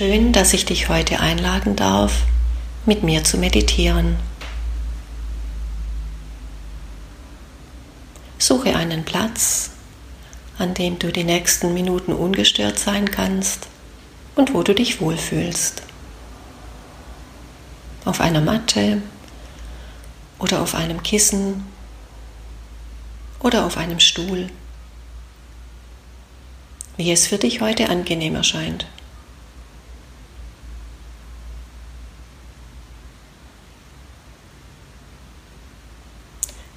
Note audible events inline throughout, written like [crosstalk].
Schön, dass ich dich heute einladen darf, mit mir zu meditieren. Suche einen Platz, an dem du die nächsten Minuten ungestört sein kannst und wo du dich wohlfühlst. Auf einer Matte oder auf einem Kissen oder auf einem Stuhl, wie es für dich heute angenehm erscheint.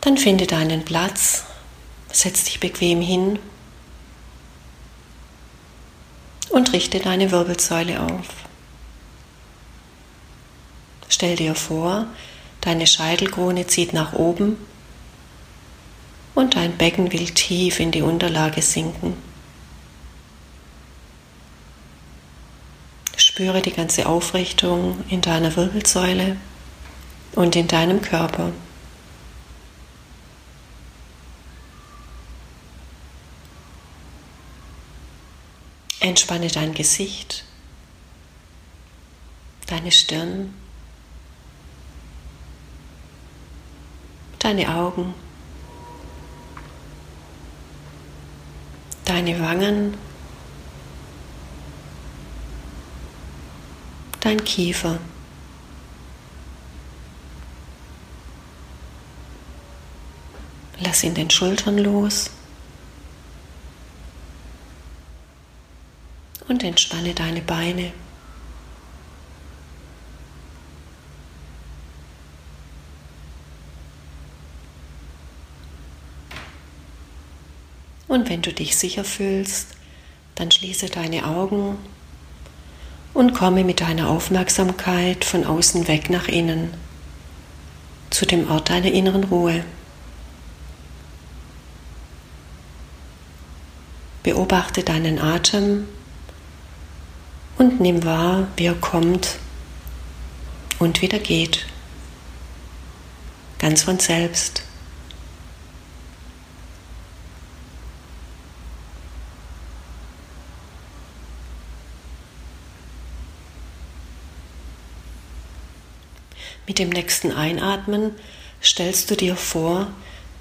Dann finde deinen Platz, setz dich bequem hin und richte deine Wirbelsäule auf. Stell dir vor, deine Scheitelkrone zieht nach oben und dein Becken will tief in die Unterlage sinken. Spüre die ganze Aufrichtung in deiner Wirbelsäule und in deinem Körper. Entspanne dein Gesicht, deine Stirn, deine Augen, deine Wangen, dein Kiefer. Lass ihn den Schultern los. Und entspanne deine Beine. Und wenn du dich sicher fühlst, dann schließe deine Augen und komme mit deiner Aufmerksamkeit von außen weg nach innen, zu dem Ort deiner inneren Ruhe. Beobachte deinen Atem und nimm wahr, wie er kommt und wieder geht. Ganz von selbst. Mit dem nächsten Einatmen stellst du dir vor,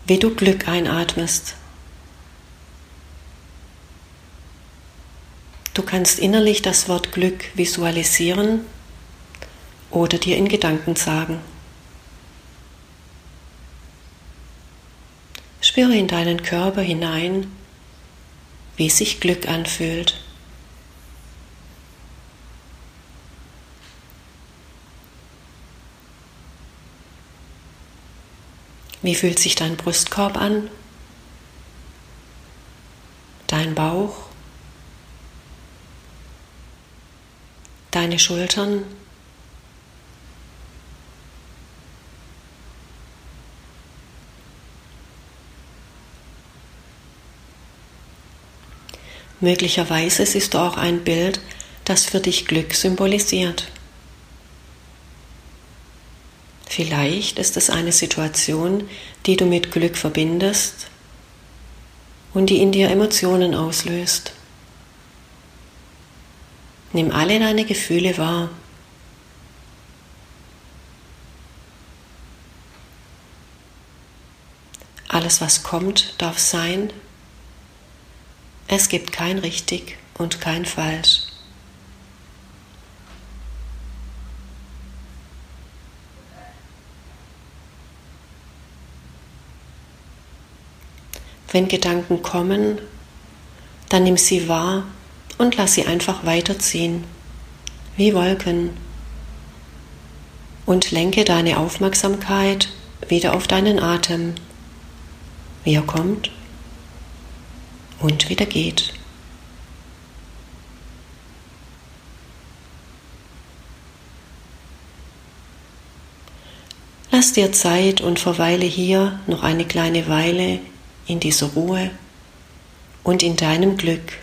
wie du Glück einatmest. Kannst innerlich das Wort Glück visualisieren oder dir in Gedanken sagen. Spüre in deinen Körper hinein, wie sich Glück anfühlt. Wie fühlt sich dein Brustkorb an? Dein Bauch? Deine Schultern. Möglicherweise siehst du auch ein Bild, das für dich Glück symbolisiert. Vielleicht ist es eine Situation, die du mit Glück verbindest und die in dir Emotionen auslöst. Nimm alle deine Gefühle wahr. Alles, was kommt, darf sein. Es gibt kein richtig und kein falsch. Wenn Gedanken kommen, dann nimm sie wahr und lass sie einfach weiterziehen, wie Wolken. Und lenke deine Aufmerksamkeit wieder auf deinen Atem, wie er kommt und wieder geht. Lass dir Zeit und verweile hier noch eine kleine Weile in dieser Ruhe und in deinem Glück.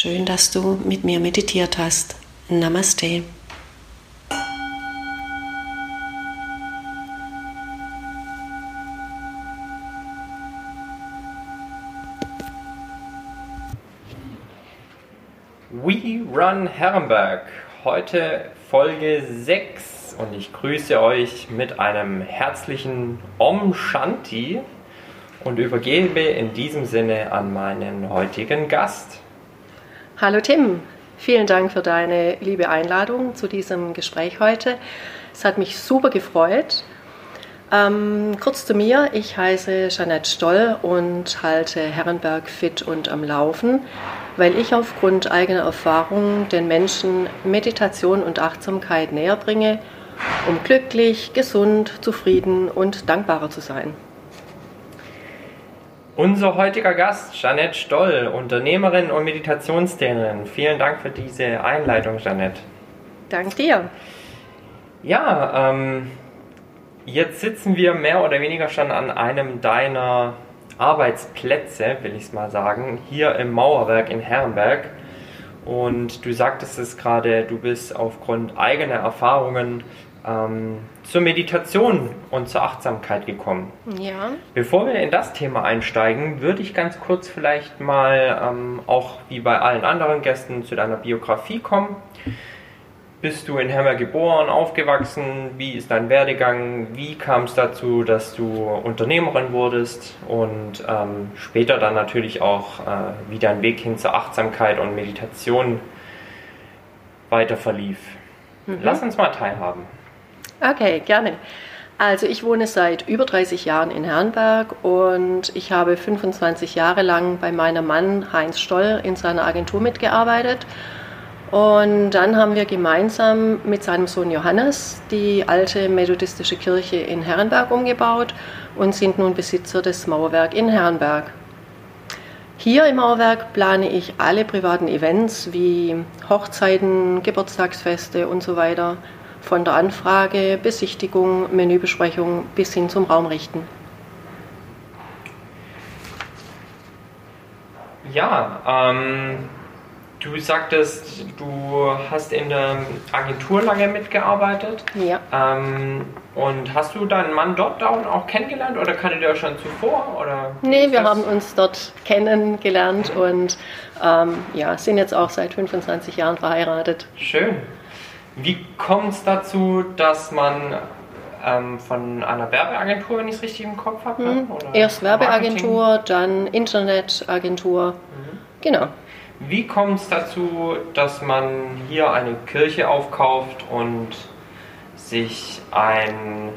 Schön, dass du mit mir meditiert hast. Namaste. We Run Herrenberg. Heute Folge 6 und ich grüße euch mit einem herzlichen Om Shanti und übergebe in diesem Sinne an meinen heutigen Gast. Hallo Tim, vielen Dank für deine liebe Einladung zu diesem Gespräch heute. Es hat mich super gefreut. Ähm, kurz zu mir, ich heiße Jeanette Stoll und halte Herrenberg fit und am Laufen, weil ich aufgrund eigener Erfahrungen den Menschen Meditation und Achtsamkeit näher bringe, um glücklich, gesund, zufrieden und dankbarer zu sein. Unser heutiger Gast, Jeanette Stoll, Unternehmerin und Meditationstrainerin. Vielen Dank für diese Einleitung, Jeanette. Dank dir. Ja, ähm, Jetzt sitzen wir mehr oder weniger schon an einem deiner Arbeitsplätze, will ich es mal sagen, hier im Mauerwerk in Herrenberg. Und du sagtest es gerade, du bist aufgrund eigener Erfahrungen ähm, zur Meditation und zur Achtsamkeit gekommen. Ja. Bevor wir in das Thema einsteigen, würde ich ganz kurz vielleicht mal ähm, auch wie bei allen anderen Gästen zu deiner Biografie kommen bist du in Hemmer geboren, aufgewachsen? Wie ist dein Werdegang? Wie kam es dazu, dass du Unternehmerin wurdest? Und ähm, später dann natürlich auch, äh, wie dein Weg hin zur Achtsamkeit und Meditation weiter verlief. Mhm. Lass uns mal teilhaben. Okay, gerne. Also ich wohne seit über 30 Jahren in Herrenberg und ich habe 25 Jahre lang bei meinem Mann Heinz Stoll in seiner Agentur mitgearbeitet und dann haben wir gemeinsam mit seinem Sohn Johannes die alte methodistische Kirche in Herrenberg umgebaut und sind nun Besitzer des Mauerwerk in Herrenberg. Hier im Mauerwerk plane ich alle privaten Events wie Hochzeiten, Geburtstagsfeste und so weiter, von der Anfrage, Besichtigung, Menübesprechung bis hin zum Raumrichten. Ja, ähm, Du sagtest, du hast in der Agentur lange mitgearbeitet. Ja. Ähm, und hast du deinen Mann dort auch kennengelernt oder kanntet ihr euch schon zuvor? Oder nee, wir haben uns dort kennengelernt und ähm, ja, sind jetzt auch seit 25 Jahren verheiratet. Schön. Wie kommt es dazu, dass man ähm, von einer Werbeagentur, wenn ich es richtig im Kopf habe? Mhm. Erst Werbeagentur, Marketing? dann Internetagentur. Mhm. Genau. Wie kommt es dazu, dass man hier eine Kirche aufkauft und sich ein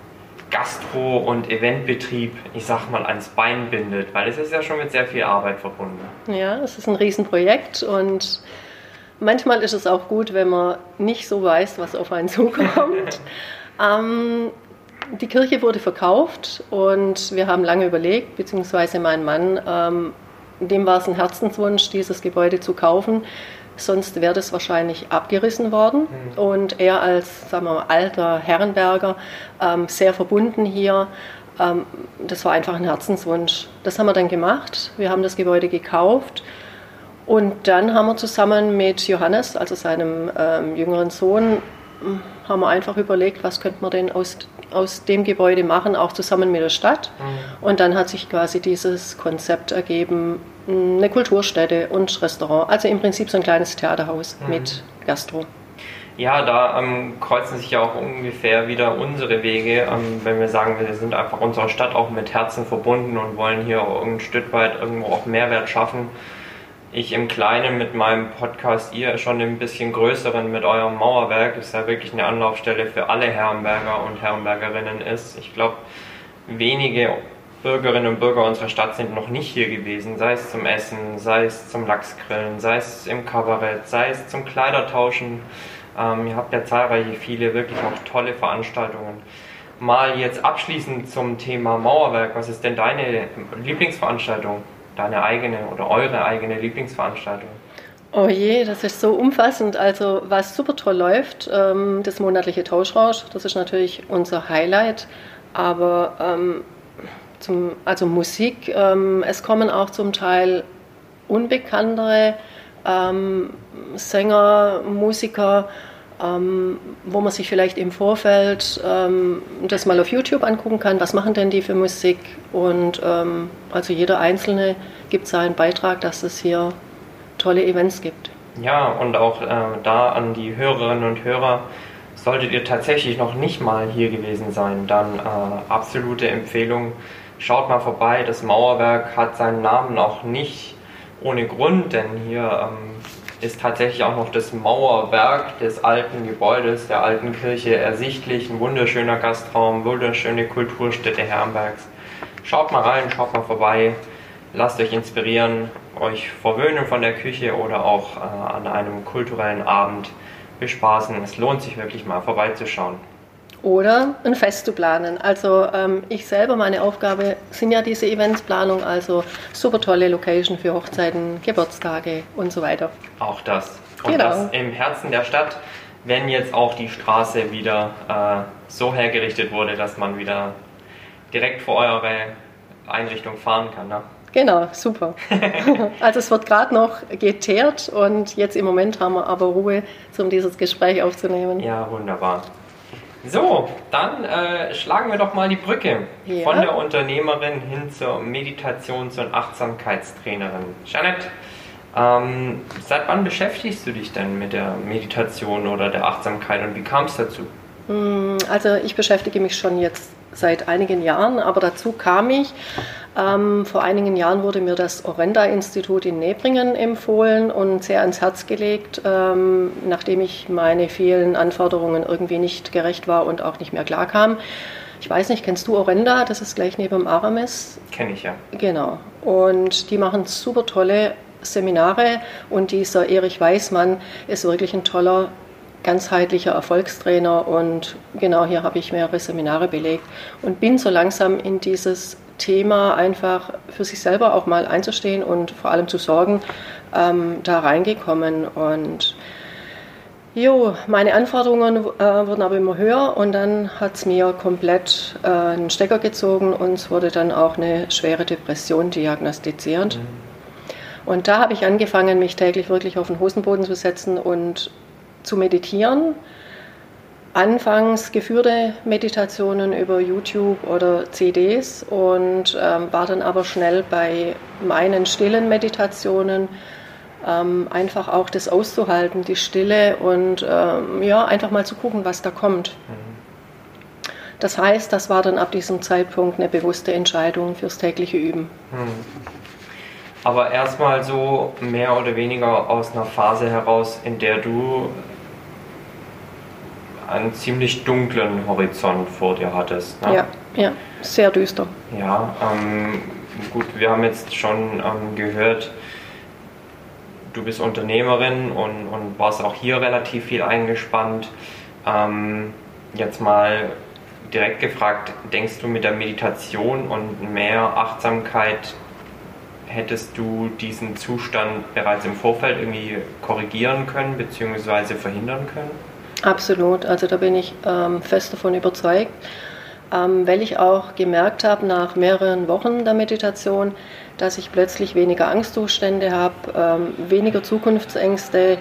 Gastro- und Eventbetrieb, ich sag mal, ans Bein bindet? Weil es ist ja schon mit sehr viel Arbeit verbunden. Ja, es ist ein Riesenprojekt und manchmal ist es auch gut, wenn man nicht so weiß, was auf einen zukommt. [laughs] ähm, die Kirche wurde verkauft und wir haben lange überlegt, beziehungsweise mein Mann, ähm, dem war es ein Herzenswunsch, dieses Gebäude zu kaufen. Sonst wäre das wahrscheinlich abgerissen worden. Mhm. Und er als sagen wir mal, alter Herrenberger, ähm, sehr verbunden hier, ähm, das war einfach ein Herzenswunsch. Das haben wir dann gemacht. Wir haben das Gebäude gekauft. Und dann haben wir zusammen mit Johannes, also seinem ähm, jüngeren Sohn, haben wir einfach überlegt, was könnte man denn aus, aus dem Gebäude machen, auch zusammen mit der Stadt. Mhm. Und dann hat sich quasi dieses Konzept ergeben, eine Kulturstätte und Restaurant. Also im Prinzip so ein kleines Theaterhaus mhm. mit Gastro. Ja, da ähm, kreuzen sich ja auch ungefähr wieder unsere Wege, ähm, wenn wir sagen, wir sind einfach unserer Stadt auch mit Herzen verbunden und wollen hier auch ein Stück weit irgendwo auch Mehrwert schaffen. Ich im Kleinen mit meinem Podcast, ihr schon ein bisschen größeren mit eurem Mauerwerk, ist ja wirklich eine Anlaufstelle für alle Herrenberger und Herrenbergerinnen ist. Ich glaube, wenige Bürgerinnen und Bürger unserer Stadt sind noch nicht hier gewesen, sei es zum Essen, sei es zum Lachsgrillen, sei es im Kabarett, sei es zum Kleidertauschen. Ähm, ihr habt ja zahlreiche, viele wirklich auch tolle Veranstaltungen. Mal jetzt abschließend zum Thema Mauerwerk. Was ist denn deine Lieblingsveranstaltung? Deine eigene oder eure eigene Lieblingsveranstaltung? Oh je, das ist so umfassend. Also was super toll läuft, ähm, das monatliche Tauschrausch, das ist natürlich unser Highlight. Aber ähm, zum, also Musik. Ähm, es kommen auch zum Teil unbekanntere ähm, Sänger, Musiker, ähm, wo man sich vielleicht im Vorfeld ähm, das mal auf YouTube angucken kann. Was machen denn die für Musik? Und ähm, also jeder Einzelne gibt seinen Beitrag, dass es hier tolle Events gibt. Ja, und auch äh, da an die Hörerinnen und Hörer, solltet ihr tatsächlich noch nicht mal hier gewesen sein, dann äh, absolute Empfehlung, schaut mal vorbei. Das Mauerwerk hat seinen Namen auch nicht ohne Grund, denn hier ähm, ist tatsächlich auch noch das Mauerwerk des alten Gebäudes, der alten Kirche ersichtlich. Ein wunderschöner Gastraum, wunderschöne Kulturstätte Herrenbergs. Schaut mal rein, schaut mal vorbei, lasst euch inspirieren, euch verwöhnen von der Küche oder auch äh, an einem kulturellen Abend bespaßen. Es lohnt sich wirklich mal vorbeizuschauen oder ein Fest zu planen. Also ähm, ich selber, meine Aufgabe sind ja diese Eventsplanung, also super tolle Location für Hochzeiten, Geburtstage und so weiter. Auch das. Und genau. das im Herzen der Stadt, wenn jetzt auch die Straße wieder äh, so hergerichtet wurde, dass man wieder direkt vor eure Einrichtung fahren kann. Ne? Genau, super. [laughs] also es wird gerade noch geteert und jetzt im Moment haben wir aber Ruhe, um dieses Gespräch aufzunehmen. Ja, wunderbar. So, dann äh, schlagen wir doch mal die Brücke ja. von der Unternehmerin hin zur Meditations- und Achtsamkeitstrainerin. Janet, ähm, seit wann beschäftigst du dich denn mit der Meditation oder der Achtsamkeit und wie kam es dazu? Hm, also ich beschäftige mich schon jetzt seit einigen Jahren, aber dazu kam ich. Ähm, vor einigen Jahren wurde mir das Orenda-Institut in Nebringen empfohlen und sehr ans Herz gelegt, ähm, nachdem ich meine vielen Anforderungen irgendwie nicht gerecht war und auch nicht mehr klar kam. Ich weiß nicht, kennst du Orenda? Das ist gleich neben Aramis. Kenne ich ja. Genau. Und die machen super tolle Seminare und dieser Erich Weißmann ist wirklich ein toller ganzheitlicher Erfolgstrainer und genau hier habe ich mehrere Seminare belegt und bin so langsam in dieses Thema einfach für sich selber auch mal einzustehen und vor allem zu sorgen, ähm, da reingekommen und Jo, meine Anforderungen äh, wurden aber immer höher und dann hat es mir komplett äh, einen Stecker gezogen und es wurde dann auch eine schwere Depression diagnostiziert. Mhm. Und da habe ich angefangen, mich täglich wirklich auf den Hosenboden zu setzen und zu meditieren. Anfangs geführte Meditationen über YouTube oder CDs und ähm, war dann aber schnell bei meinen stillen Meditationen ähm, einfach auch das auszuhalten, die Stille und ähm, ja, einfach mal zu gucken, was da kommt. Das heißt, das war dann ab diesem Zeitpunkt eine bewusste Entscheidung fürs tägliche Üben. Hm. Aber erstmal so mehr oder weniger aus einer Phase heraus, in der du einen ziemlich dunklen Horizont vor dir hattest. Ne? Ja, ja, sehr düster. Ja, ähm, gut, wir haben jetzt schon ähm, gehört, du bist Unternehmerin und, und warst auch hier relativ viel eingespannt. Ähm, jetzt mal direkt gefragt, denkst du mit der Meditation und mehr Achtsamkeit hättest du diesen Zustand bereits im Vorfeld irgendwie korrigieren können bzw. verhindern können? Absolut, also da bin ich ähm, fest davon überzeugt, ähm, weil ich auch gemerkt habe nach mehreren Wochen der Meditation, dass ich plötzlich weniger Angstzustände habe, ähm, weniger Zukunftsängste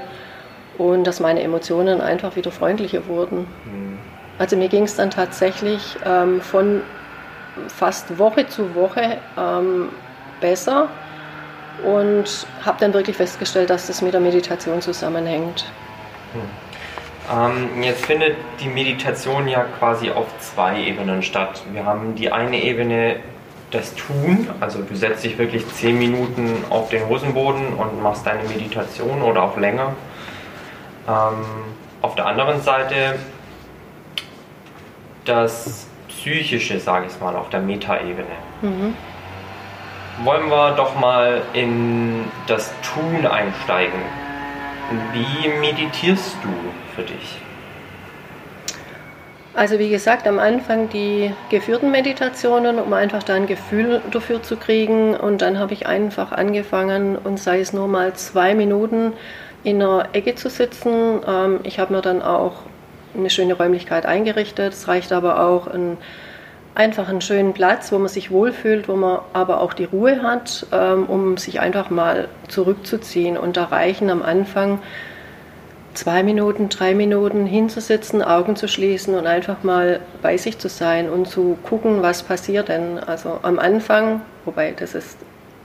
und dass meine Emotionen einfach wieder freundlicher wurden. Mhm. Also mir ging es dann tatsächlich ähm, von fast Woche zu Woche ähm, besser und habe dann wirklich festgestellt, dass das mit der Meditation zusammenhängt. Mhm. Ähm, jetzt findet die Meditation ja quasi auf zwei Ebenen statt. Wir haben die eine Ebene das Tun, also du setzt dich wirklich zehn Minuten auf den Hosenboden und machst deine Meditation oder auch länger. Ähm, auf der anderen Seite das Psychische, sage ich mal, auf der Metaebene. Mhm. Wollen wir doch mal in das Tun einsteigen. Wie meditierst du für dich? Also wie gesagt, am Anfang die geführten Meditationen, um einfach da ein Gefühl dafür zu kriegen. Und dann habe ich einfach angefangen und sei es nur mal zwei Minuten in einer Ecke zu sitzen. Ähm, ich habe mir dann auch eine schöne Räumlichkeit eingerichtet. Es reicht aber auch ein einfach einen schönen Platz, wo man sich wohlfühlt, wo man aber auch die Ruhe hat, ähm, um sich einfach mal zurückzuziehen. Und da reichen am Anfang zwei Minuten, drei Minuten hinzusitzen, Augen zu schließen und einfach mal bei sich zu sein und zu gucken, was passiert denn. Also am Anfang, wobei das ist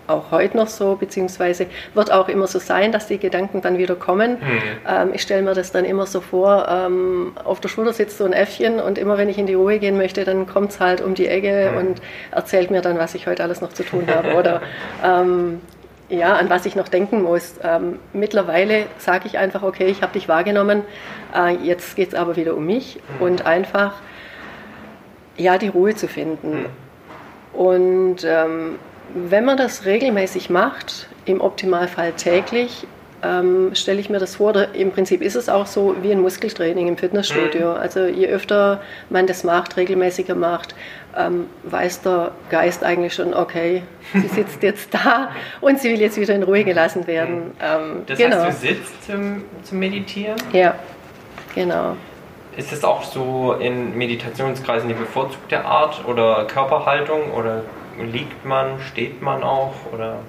auch heute noch so, beziehungsweise wird auch immer so sein, dass die Gedanken dann wieder kommen. Mhm. Ähm, ich stelle mir das dann immer so vor, ähm, auf der Schulter sitzt so ein Äffchen und immer wenn ich in die Ruhe gehen möchte, dann kommt es halt um die Ecke mhm. und erzählt mir dann, was ich heute alles noch zu tun habe oder [laughs] ähm, ja, an was ich noch denken muss. Ähm, mittlerweile sage ich einfach, okay, ich habe dich wahrgenommen, äh, jetzt geht es aber wieder um mich mhm. und einfach ja, die Ruhe zu finden. Mhm. Und ähm, wenn man das regelmäßig macht, im Optimalfall täglich, ähm, stelle ich mir das vor, oder im Prinzip ist es auch so wie ein Muskeltraining im Fitnessstudio. Mhm. Also je öfter man das macht, regelmäßiger macht, ähm, weiß der Geist eigentlich schon, okay, sie sitzt jetzt da und sie will jetzt wieder in Ruhe gelassen werden. Mhm. Ähm, das genau. heißt, du sitzt zum, zum Meditieren? Ja, genau. Ist es auch so in Meditationskreisen die bevorzugte Art oder Körperhaltung oder liegt man, steht man auch oder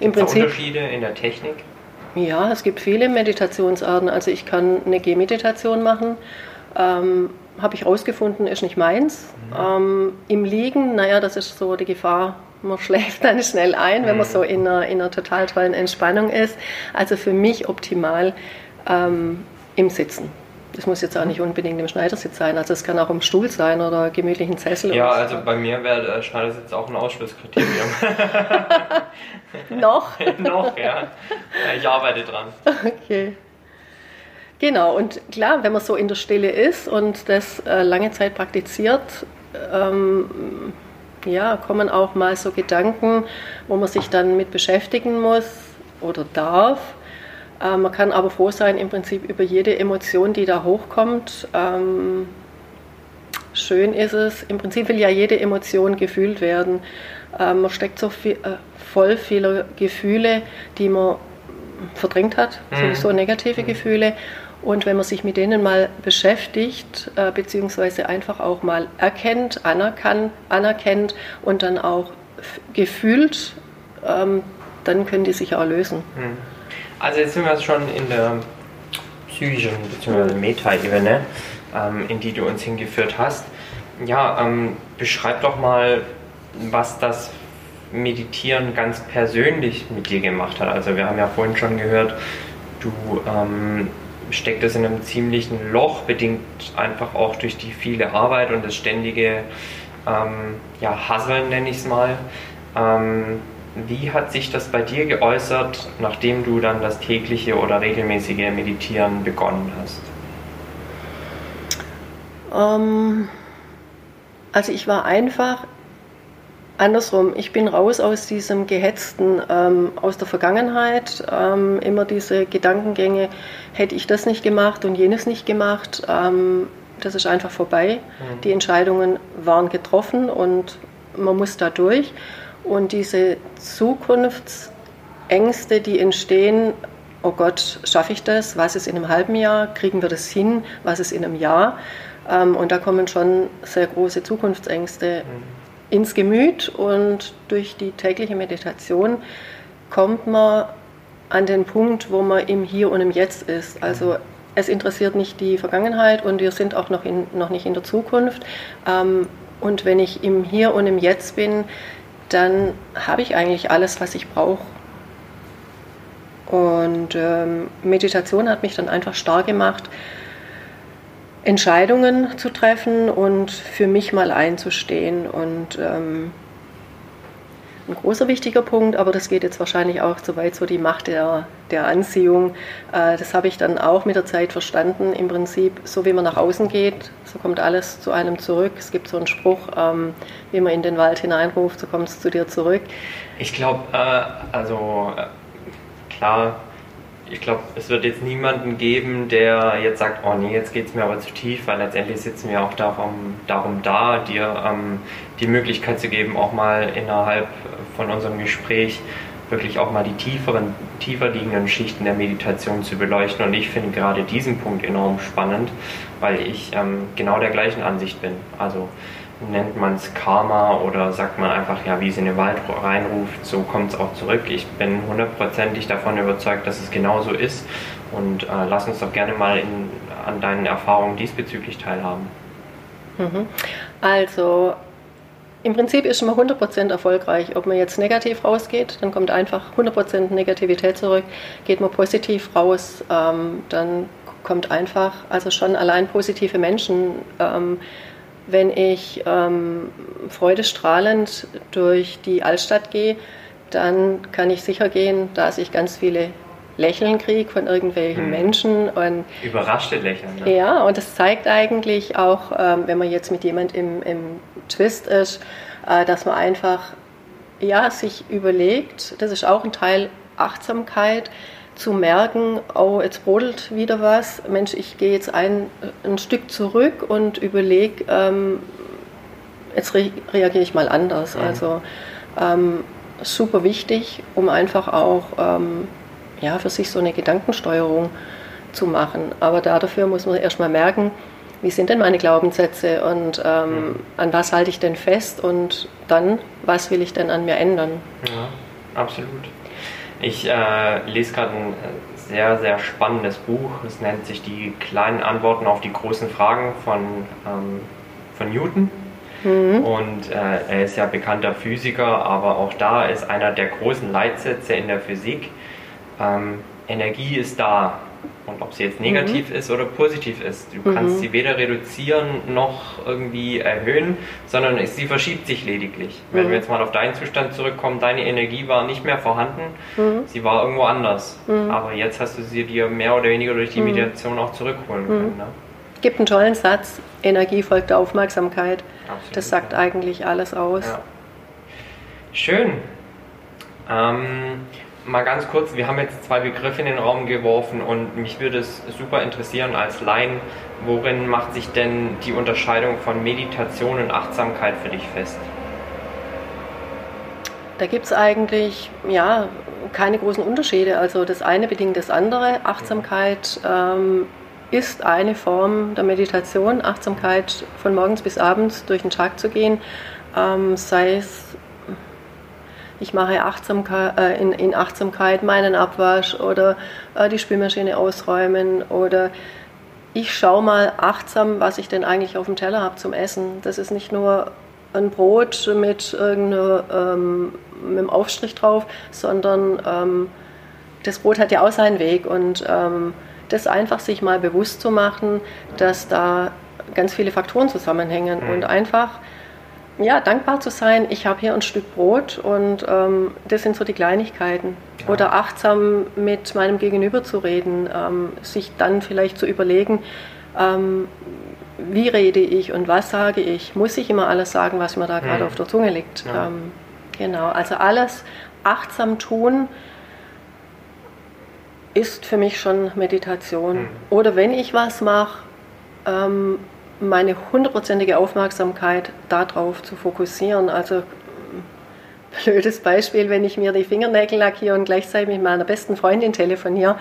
Im Prinzip, Unterschiede in der Technik? Ja, es gibt viele Meditationsarten. Also ich kann eine Gehmeditation machen. Ähm, Habe ich rausgefunden, ist nicht meins. Mhm. Ähm, Im Liegen, naja, das ist so die Gefahr, man [laughs] schläft dann schnell ein, wenn man mhm. so in einer, in einer total tollen Entspannung ist. Also für mich optimal ähm, im Sitzen. Das muss jetzt auch nicht unbedingt im Schneidersitz sein, also es kann auch im Stuhl sein oder gemütlichen Sessel. Ja, also bei mir wäre der Schneidersitz auch ein Ausschlusskriterium. [laughs] [laughs] Noch? Noch, ja. Ich arbeite dran. Okay. Genau, und klar, wenn man so in der Stille ist und das äh, lange Zeit praktiziert, ähm, ja, kommen auch mal so Gedanken, wo man sich dann mit beschäftigen muss oder darf. Äh, man kann aber froh sein im Prinzip über jede Emotion, die da hochkommt. Ähm, schön ist es, im Prinzip will ja jede Emotion gefühlt werden. Äh, man steckt so viel, äh, voll vieler Gefühle, die man verdrängt hat, mhm. sowieso negative mhm. Gefühle. Und wenn man sich mit denen mal beschäftigt, äh, beziehungsweise einfach auch mal erkennt, anerkannt, anerkennt und dann auch gefühlt, ähm, dann können die sich auch lösen. Mhm. Also jetzt sind wir schon in der psychischen bzw. Meta-Ebene, ähm, in die du uns hingeführt hast. Ja, ähm, beschreib doch mal, was das Meditieren ganz persönlich mit dir gemacht hat. Also wir haben ja vorhin schon gehört, du ähm, stecktest in einem ziemlichen Loch, bedingt einfach auch durch die viele Arbeit und das ständige ähm, ja, Hasseln, nenne ich es mal. Ähm, wie hat sich das bei dir geäußert, nachdem du dann das tägliche oder regelmäßige Meditieren begonnen hast? Ähm, also ich war einfach andersrum. Ich bin raus aus diesem gehetzten, ähm, aus der Vergangenheit. Ähm, immer diese Gedankengänge, hätte ich das nicht gemacht und jenes nicht gemacht. Ähm, das ist einfach vorbei. Mhm. Die Entscheidungen waren getroffen und man muss da durch. Und diese Zukunftsängste, die entstehen, oh Gott, schaffe ich das? Was ist in einem halben Jahr? Kriegen wir das hin? Was ist in einem Jahr? Ähm, und da kommen schon sehr große Zukunftsängste mhm. Ins Gemüt und durch die tägliche Meditation kommt man an den Punkt, wo man im Hier und im Jetzt ist. Also es interessiert nicht die Vergangenheit und wir sind auch noch, in, noch nicht in der Zukunft. Ähm, und wenn ich im Hier und im Jetzt bin, dann habe ich eigentlich alles, was ich brauche. Und ähm, Meditation hat mich dann einfach stark gemacht, Entscheidungen zu treffen und für mich mal einzustehen. Und ähm, ein großer wichtiger Punkt, aber das geht jetzt wahrscheinlich auch zu weit, so die Macht der, der Anziehung. Äh, das habe ich dann auch mit der Zeit verstanden. Im Prinzip, so wie man nach außen geht, so kommt alles zu einem zurück. Es gibt so einen Spruch, ähm, wie man in den Wald hineinruft, so kommt es zu dir zurück. Ich glaube, äh, also äh, klar, ich glaube, es wird jetzt niemanden geben, der jetzt sagt, oh nee, jetzt geht es mir aber zu tief, weil letztendlich sitzen wir auch darum, darum da, dir ähm, die Möglichkeit zu geben, auch mal innerhalb von unserem Gespräch wirklich auch mal die tieferen, tiefer liegenden Schichten der Meditation zu beleuchten. Und ich finde gerade diesen Punkt enorm spannend, weil ich ähm, genau der gleichen Ansicht bin. Also nennt man es Karma oder sagt man einfach, ja, wie es in den Wald reinruft, so kommt es auch zurück. Ich bin hundertprozentig davon überzeugt, dass es genauso ist und äh, lass uns doch gerne mal in, an deinen Erfahrungen diesbezüglich teilhaben. Mhm. Also im Prinzip ist man 100% erfolgreich. Ob man jetzt negativ rausgeht, dann kommt einfach 100% Negativität zurück. Geht man positiv raus, ähm, dann kommt einfach, also schon allein positive Menschen. Ähm, wenn ich ähm, freudestrahlend durch die Altstadt gehe, dann kann ich sicher gehen, dass ich ganz viele Lächeln kriege von irgendwelchen hm. Menschen. Und, Überraschte Lächeln. Ne? Ja, und das zeigt eigentlich auch, ähm, wenn man jetzt mit jemand im, im Twist ist, äh, dass man einfach ja, sich überlegt, das ist auch ein Teil Achtsamkeit, zu merken, oh, jetzt brodelt wieder was, Mensch, ich gehe jetzt ein, ein Stück zurück und überlege, ähm, jetzt re reagiere ich mal anders. Mhm. Also ähm, super wichtig, um einfach auch ähm, ja, für sich so eine Gedankensteuerung zu machen. Aber dafür muss man erstmal merken, wie sind denn meine Glaubenssätze und ähm, mhm. an was halte ich denn fest und dann, was will ich denn an mir ändern? Ja, absolut. Ich äh, lese gerade ein sehr, sehr spannendes Buch. Es nennt sich Die kleinen Antworten auf die großen Fragen von, ähm, von Newton. Mhm. Und äh, er ist ja bekannter Physiker, aber auch da ist einer der großen Leitsätze in der Physik, ähm, Energie ist da. Und ob sie jetzt negativ mhm. ist oder positiv ist, du mhm. kannst sie weder reduzieren noch irgendwie erhöhen, sondern sie verschiebt sich lediglich. Mhm. Wenn wir jetzt mal auf deinen Zustand zurückkommen, deine Energie war nicht mehr vorhanden, mhm. sie war irgendwo anders. Mhm. Aber jetzt hast du sie dir mehr oder weniger durch die mhm. Meditation auch zurückholen können. Ne? Gibt einen tollen Satz, Energie folgt Aufmerksamkeit. Absolut, das sagt ja. eigentlich alles aus. Ja. Schön. Ähm, mal ganz kurz, wir haben jetzt zwei Begriffe in den Raum geworfen und mich würde es super interessieren als Laien, worin macht sich denn die Unterscheidung von Meditation und Achtsamkeit für dich fest? Da gibt es eigentlich ja, keine großen Unterschiede. Also das eine bedingt das andere. Achtsamkeit ähm, ist eine Form der Meditation. Achtsamkeit von morgens bis abends durch den Tag zu gehen, ähm, sei es ich mache Achtsamkeit, äh, in, in, Achtsamkeit meinen Abwasch oder äh, die Spülmaschine ausräumen oder ich schaue mal achtsam, was ich denn eigentlich auf dem Teller habe zum Essen. Das ist nicht nur ein Brot mit ähm, mit einem Aufstrich drauf, sondern ähm, das Brot hat ja auch seinen Weg und ähm, das einfach sich mal bewusst zu machen, dass da ganz viele Faktoren zusammenhängen mhm. und einfach ja, dankbar zu sein, ich habe hier ein Stück Brot und ähm, das sind so die Kleinigkeiten. Ja. Oder achtsam mit meinem Gegenüber zu reden, ähm, sich dann vielleicht zu überlegen, ähm, wie rede ich und was sage ich. Muss ich immer alles sagen, was mir da gerade mhm. auf der Zunge liegt? Ja. Ähm, genau, also alles achtsam tun ist für mich schon Meditation. Mhm. Oder wenn ich was mache, ähm, meine hundertprozentige Aufmerksamkeit darauf zu fokussieren. Also blödes Beispiel, wenn ich mir die Fingernägel lackiere und gleichzeitig mit meiner besten Freundin telefoniere,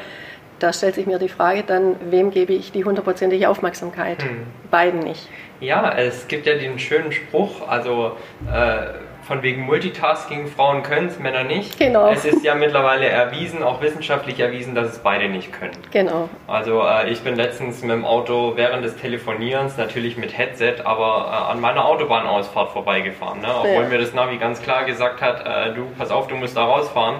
da stellt sich mir die Frage dann, wem gebe ich die hundertprozentige Aufmerksamkeit? Hm. Beiden nicht. Ja, es gibt ja den schönen Spruch, also äh, von wegen Multitasking, Frauen können es, Männer nicht. Genau. Es ist ja mittlerweile erwiesen, auch wissenschaftlich erwiesen, dass es beide nicht können. Genau. Also äh, ich bin letztens mit dem Auto während des Telefonierens, natürlich mit Headset, aber äh, an meiner Autobahnausfahrt vorbeigefahren. Ne? Obwohl ja. mir das Navi ganz klar gesagt hat, äh, du, pass auf, du musst da rausfahren.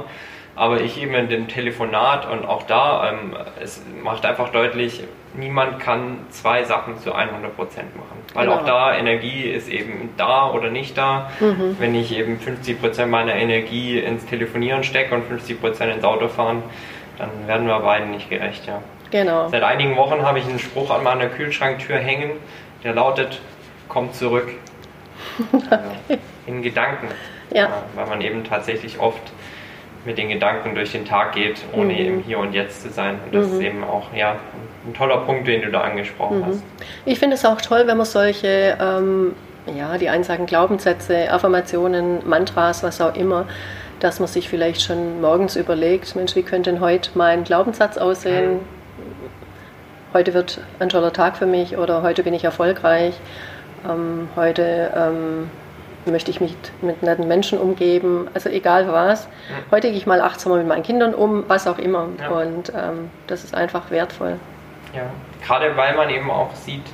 Aber ich eben in dem Telefonat und auch da, ähm, es macht einfach deutlich, niemand kann zwei Sachen zu 100% machen. Weil genau. auch da Energie ist eben da oder nicht da. Mhm. Wenn ich eben 50% meiner Energie ins Telefonieren stecke und 50% ins Autofahren, dann werden wir beiden nicht gerecht, ja. Genau. Seit einigen Wochen habe ich einen Spruch an meiner Kühlschranktür hängen, der lautet, komm zurück. [laughs] okay. In Gedanken. Ja. Weil man eben tatsächlich oft mit den Gedanken durch den Tag geht, ohne mhm. im Hier und Jetzt zu sein. Und das mhm. ist eben auch ja, ein toller Punkt, den du da angesprochen mhm. hast. Ich finde es auch toll, wenn man solche, ähm, ja, die einen sagen Glaubenssätze, Affirmationen, Mantras, was auch immer, dass man sich vielleicht schon morgens überlegt, Mensch, wie könnte denn heute mein Glaubenssatz aussehen? Mhm. Heute wird ein toller Tag für mich oder heute bin ich erfolgreich. Ähm, heute ähm, möchte ich mich mit netten Menschen umgeben, also egal was. Heute gehe ich mal achtsamer mit meinen Kindern um, was auch immer. Ja. Und ähm, das ist einfach wertvoll. Ja, gerade weil man eben auch sieht,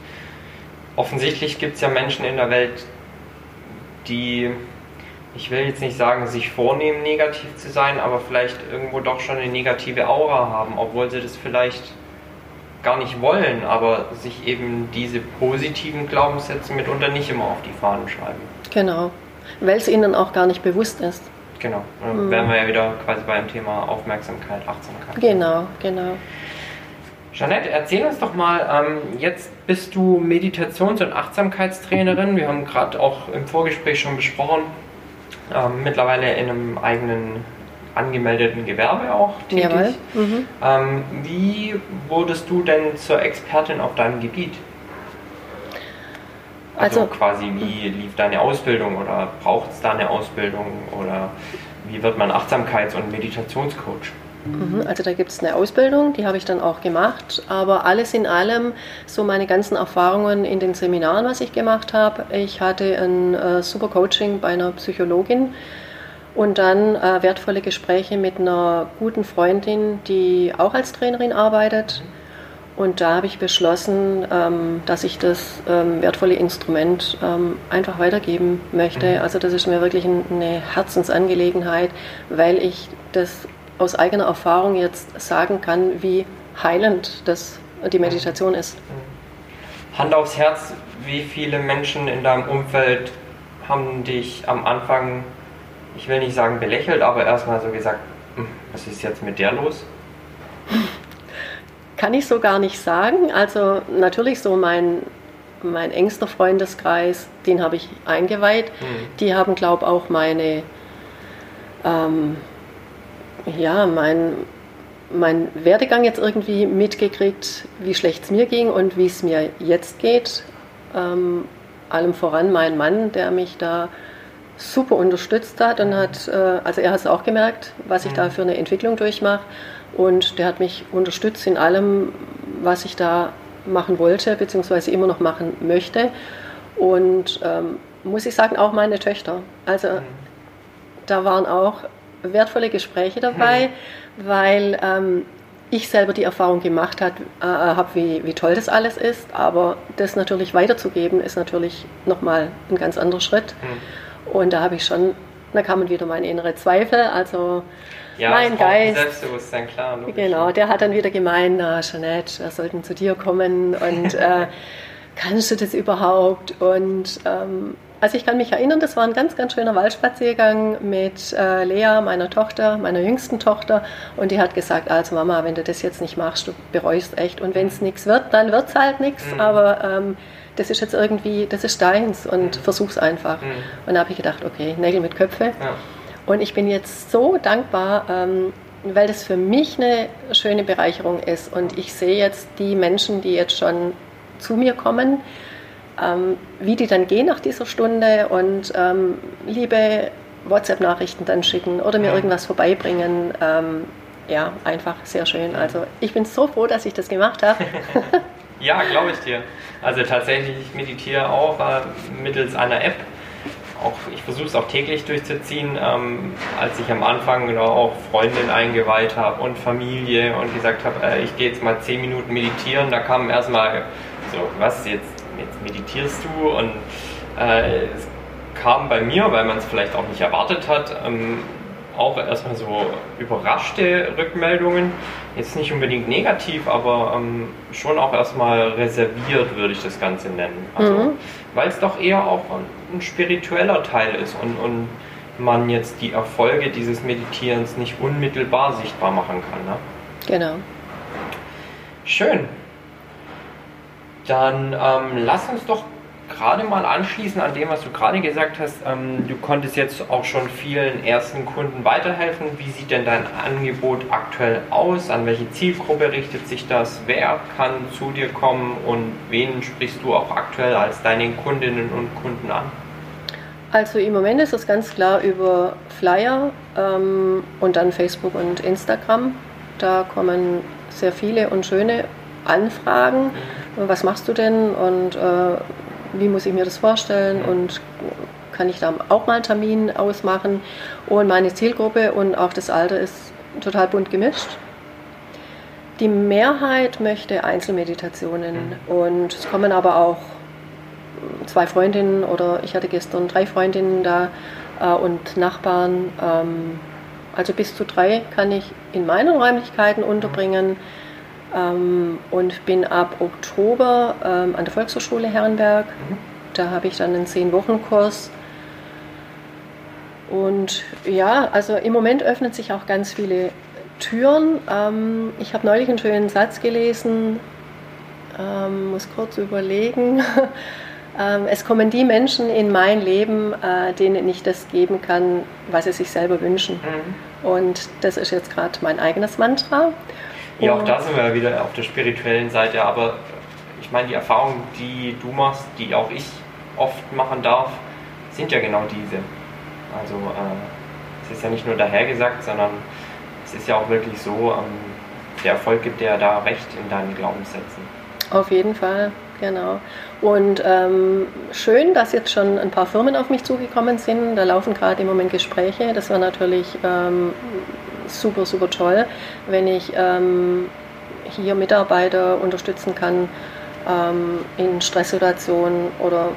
offensichtlich gibt es ja Menschen in der Welt, die, ich will jetzt nicht sagen, sich vornehmen, negativ zu sein, aber vielleicht irgendwo doch schon eine negative Aura haben, obwohl sie das vielleicht gar nicht wollen, aber sich eben diese positiven Glaubenssätze mitunter nicht immer auf die Fahnen schreiben. Genau, weil es ihnen auch gar nicht bewusst ist. Genau, dann mhm. wären wir ja wieder quasi beim Thema Aufmerksamkeit, Achtsamkeit. Genau, genau. Jeanette, erzähl uns doch mal, ähm, jetzt bist du Meditations- und Achtsamkeitstrainerin. Wir haben gerade auch im Vorgespräch schon besprochen, ähm, mittlerweile in einem eigenen angemeldeten Gewerbe auch tätig. Mhm. Ähm, wie wurdest du denn zur Expertin auf deinem Gebiet? Also, also quasi, wie lief deine Ausbildung oder braucht es da eine Ausbildung oder wie wird man Achtsamkeits- und Meditationscoach? Mhm, also da gibt es eine Ausbildung, die habe ich dann auch gemacht, aber alles in allem, so meine ganzen Erfahrungen in den Seminaren, was ich gemacht habe. Ich hatte ein äh, super Coaching bei einer Psychologin und dann äh, wertvolle Gespräche mit einer guten Freundin, die auch als Trainerin arbeitet. Und da habe ich beschlossen, ähm, dass ich das ähm, wertvolle Instrument ähm, einfach weitergeben möchte. Mhm. Also das ist mir wirklich eine Herzensangelegenheit, weil ich das aus eigener Erfahrung jetzt sagen kann, wie heilend das die Meditation ist. Hand aufs Herz, wie viele Menschen in deinem Umfeld haben dich am Anfang ich will nicht sagen belächelt, aber erstmal so gesagt, hm, was ist jetzt mit der los? [laughs] Kann ich so gar nicht sagen. Also natürlich so mein, mein engster Freundeskreis, den habe ich eingeweiht. Mhm. Die haben, glaube ich, auch meine, ähm, ja, mein, mein Werdegang jetzt irgendwie mitgekriegt, wie schlecht es mir ging und wie es mir jetzt geht. Ähm, allem voran mein Mann, der mich da super unterstützt hat und hat, äh, also er hat es auch gemerkt, was ich da mhm. für eine Entwicklung durchmache und der hat mich unterstützt in allem, was ich da machen wollte, beziehungsweise immer noch machen möchte und ähm, muss ich sagen, auch meine Töchter. Also mhm. da waren auch wertvolle Gespräche dabei, mhm. weil ähm, ich selber die Erfahrung gemacht äh, habe, wie, wie toll das alles ist, aber das natürlich weiterzugeben, ist natürlich nochmal ein ganz anderer Schritt. Mhm. Und da habe ich schon, da kamen wieder meine innere Zweifel. Also ja, mein Geist. Selbstbewusstsein, klar. Logisch. Genau, der hat dann wieder gemeint, na Jeanette, wir sollten zu dir kommen und [laughs] äh, kannst du das überhaupt? Und ähm, also ich kann mich erinnern, das war ein ganz, ganz schöner Waldspaziergang mit äh, Lea, meiner Tochter, meiner jüngsten Tochter. Und die hat gesagt, also Mama, wenn du das jetzt nicht machst, du bereust echt. Und wenn es nichts wird, dann wird es halt nichts. Mhm. Aber ähm, das ist jetzt irgendwie, das ist deins und mhm. versuch's einfach. Mhm. Und da habe ich gedacht, okay, Nägel mit Köpfe. Ja. Und ich bin jetzt so dankbar, ähm, weil das für mich eine schöne Bereicherung ist. Und ich sehe jetzt die Menschen, die jetzt schon zu mir kommen, ähm, wie die dann gehen nach dieser Stunde und ähm, liebe WhatsApp-Nachrichten dann schicken oder mir irgendwas vorbeibringen. Ähm, ja, einfach sehr schön. Also ich bin so froh, dass ich das gemacht habe. [laughs] Ja, glaube ich dir. Also tatsächlich, ich meditiere auch äh, mittels einer App. Auch, ich versuche es auch täglich durchzuziehen. Ähm, als ich am Anfang genau auch Freundin eingeweiht habe und Familie und gesagt habe, äh, ich gehe jetzt mal 10 Minuten meditieren, da kam erstmal so, was jetzt, jetzt meditierst du? Und äh, es kam bei mir, weil man es vielleicht auch nicht erwartet hat, ähm, auch erstmal so überraschte Rückmeldungen. Jetzt nicht unbedingt negativ, aber ähm, schon auch erstmal reserviert, würde ich das Ganze nennen. Also, mhm. Weil es doch eher auch ein, ein spiritueller Teil ist und, und man jetzt die Erfolge dieses Meditierens nicht unmittelbar sichtbar machen kann. Ne? Genau. Schön. Dann ähm, lass uns doch gerade mal anschließen an dem, was du gerade gesagt hast. Ähm, du konntest jetzt auch schon vielen ersten Kunden weiterhelfen. Wie sieht denn dein Angebot aktuell aus? An welche Zielgruppe richtet sich das? Wer kann zu dir kommen und wen sprichst du auch aktuell als deine Kundinnen und Kunden an? Also im Moment ist es ganz klar über Flyer ähm, und dann Facebook und Instagram. Da kommen sehr viele und schöne Anfragen. Was machst du denn und äh, wie muss ich mir das vorstellen und kann ich da auch mal einen Termin ausmachen. Und meine Zielgruppe und auch das Alter ist total bunt gemischt. Die Mehrheit möchte Einzelmeditationen und es kommen aber auch zwei Freundinnen oder ich hatte gestern drei Freundinnen da äh, und Nachbarn. Ähm, also bis zu drei kann ich in meinen Räumlichkeiten unterbringen und bin ab Oktober ähm, an der Volkshochschule Herrenberg. Mhm. Da habe ich dann einen Zehn-Wochen-Kurs. Und ja, also im Moment öffnen sich auch ganz viele Türen. Ähm, ich habe neulich einen schönen Satz gelesen, ähm, muss kurz überlegen. [laughs] ähm, es kommen die Menschen in mein Leben, äh, denen ich das geben kann, was sie sich selber wünschen. Mhm. Und das ist jetzt gerade mein eigenes Mantra. Ja, auch da sind wir wieder auf der spirituellen Seite, aber ich meine, die Erfahrungen, die du machst, die auch ich oft machen darf, sind ja genau diese. Also äh, es ist ja nicht nur dahergesagt, sondern es ist ja auch wirklich so, ähm, der Erfolg gibt dir da recht in deinen Glaubenssätzen. Auf jeden Fall, genau. Und ähm, schön, dass jetzt schon ein paar Firmen auf mich zugekommen sind. Da laufen gerade im Moment Gespräche. Das war natürlich ähm, super, super toll, wenn ich ähm, hier Mitarbeiter unterstützen kann ähm, in Stresssituationen oder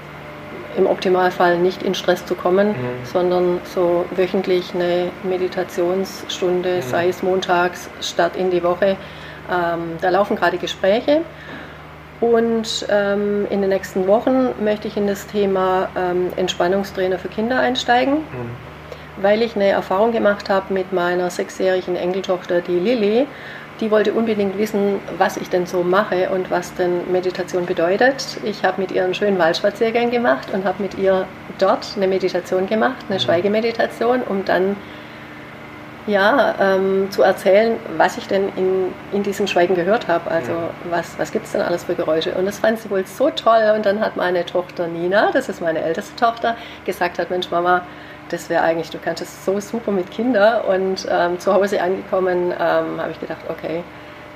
im Optimalfall nicht in Stress zu kommen, mhm. sondern so wöchentlich eine Meditationsstunde, mhm. sei es montags, Start in die Woche. Ähm, da laufen gerade Gespräche. Und ähm, in den nächsten Wochen möchte ich in das Thema ähm, Entspannungstrainer für Kinder einsteigen, mhm. Weil ich eine Erfahrung gemacht habe mit meiner sechsjährigen Enkeltochter, die Lilly die wollte unbedingt wissen, was ich denn so mache und was denn Meditation bedeutet. Ich habe mit ihr einen schönen Waldspaziergang gemacht und habe mit ihr dort eine Meditation gemacht, eine mhm. Schweigemeditation, um dann ja, ähm, zu erzählen, was ich denn in, in diesem Schweigen gehört habe. Also was, was gibt es denn alles für Geräusche? Und das fand sie wohl so toll. Und dann hat meine Tochter Nina, das ist meine älteste Tochter, gesagt hat, Mensch Mama, das wäre eigentlich, du kannst es so super mit Kindern. Und ähm, zu Hause angekommen ähm, habe ich gedacht, okay,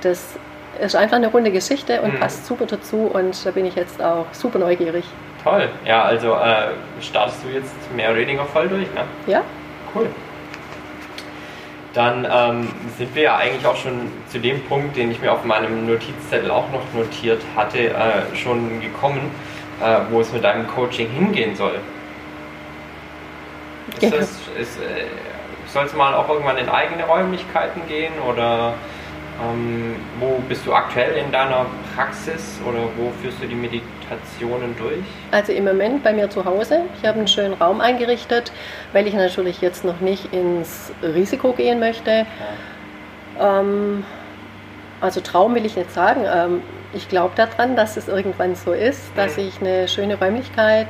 das ist einfach eine runde Geschichte und mhm. passt super dazu. Und da bin ich jetzt auch super neugierig. Toll. Ja, also äh, startest du jetzt mehr oder weniger voll durch, ne? Ja. Cool. Dann ähm, sind wir ja eigentlich auch schon zu dem Punkt, den ich mir auf meinem Notizzettel auch noch notiert hatte, äh, schon gekommen, äh, wo es mit deinem Coaching hingehen soll. Ist das, ist, äh, soll es mal auch irgendwann in eigene Räumlichkeiten gehen oder ähm, wo bist du aktuell in deiner Praxis oder wo führst du die Meditationen durch? Also im Moment bei mir zu Hause. Ich habe einen schönen Raum eingerichtet, weil ich natürlich jetzt noch nicht ins Risiko gehen möchte. Ja. Ähm, also Traum will ich nicht sagen. Ähm, ich glaube daran, dass es irgendwann so ist, dass mhm. ich eine schöne Räumlichkeit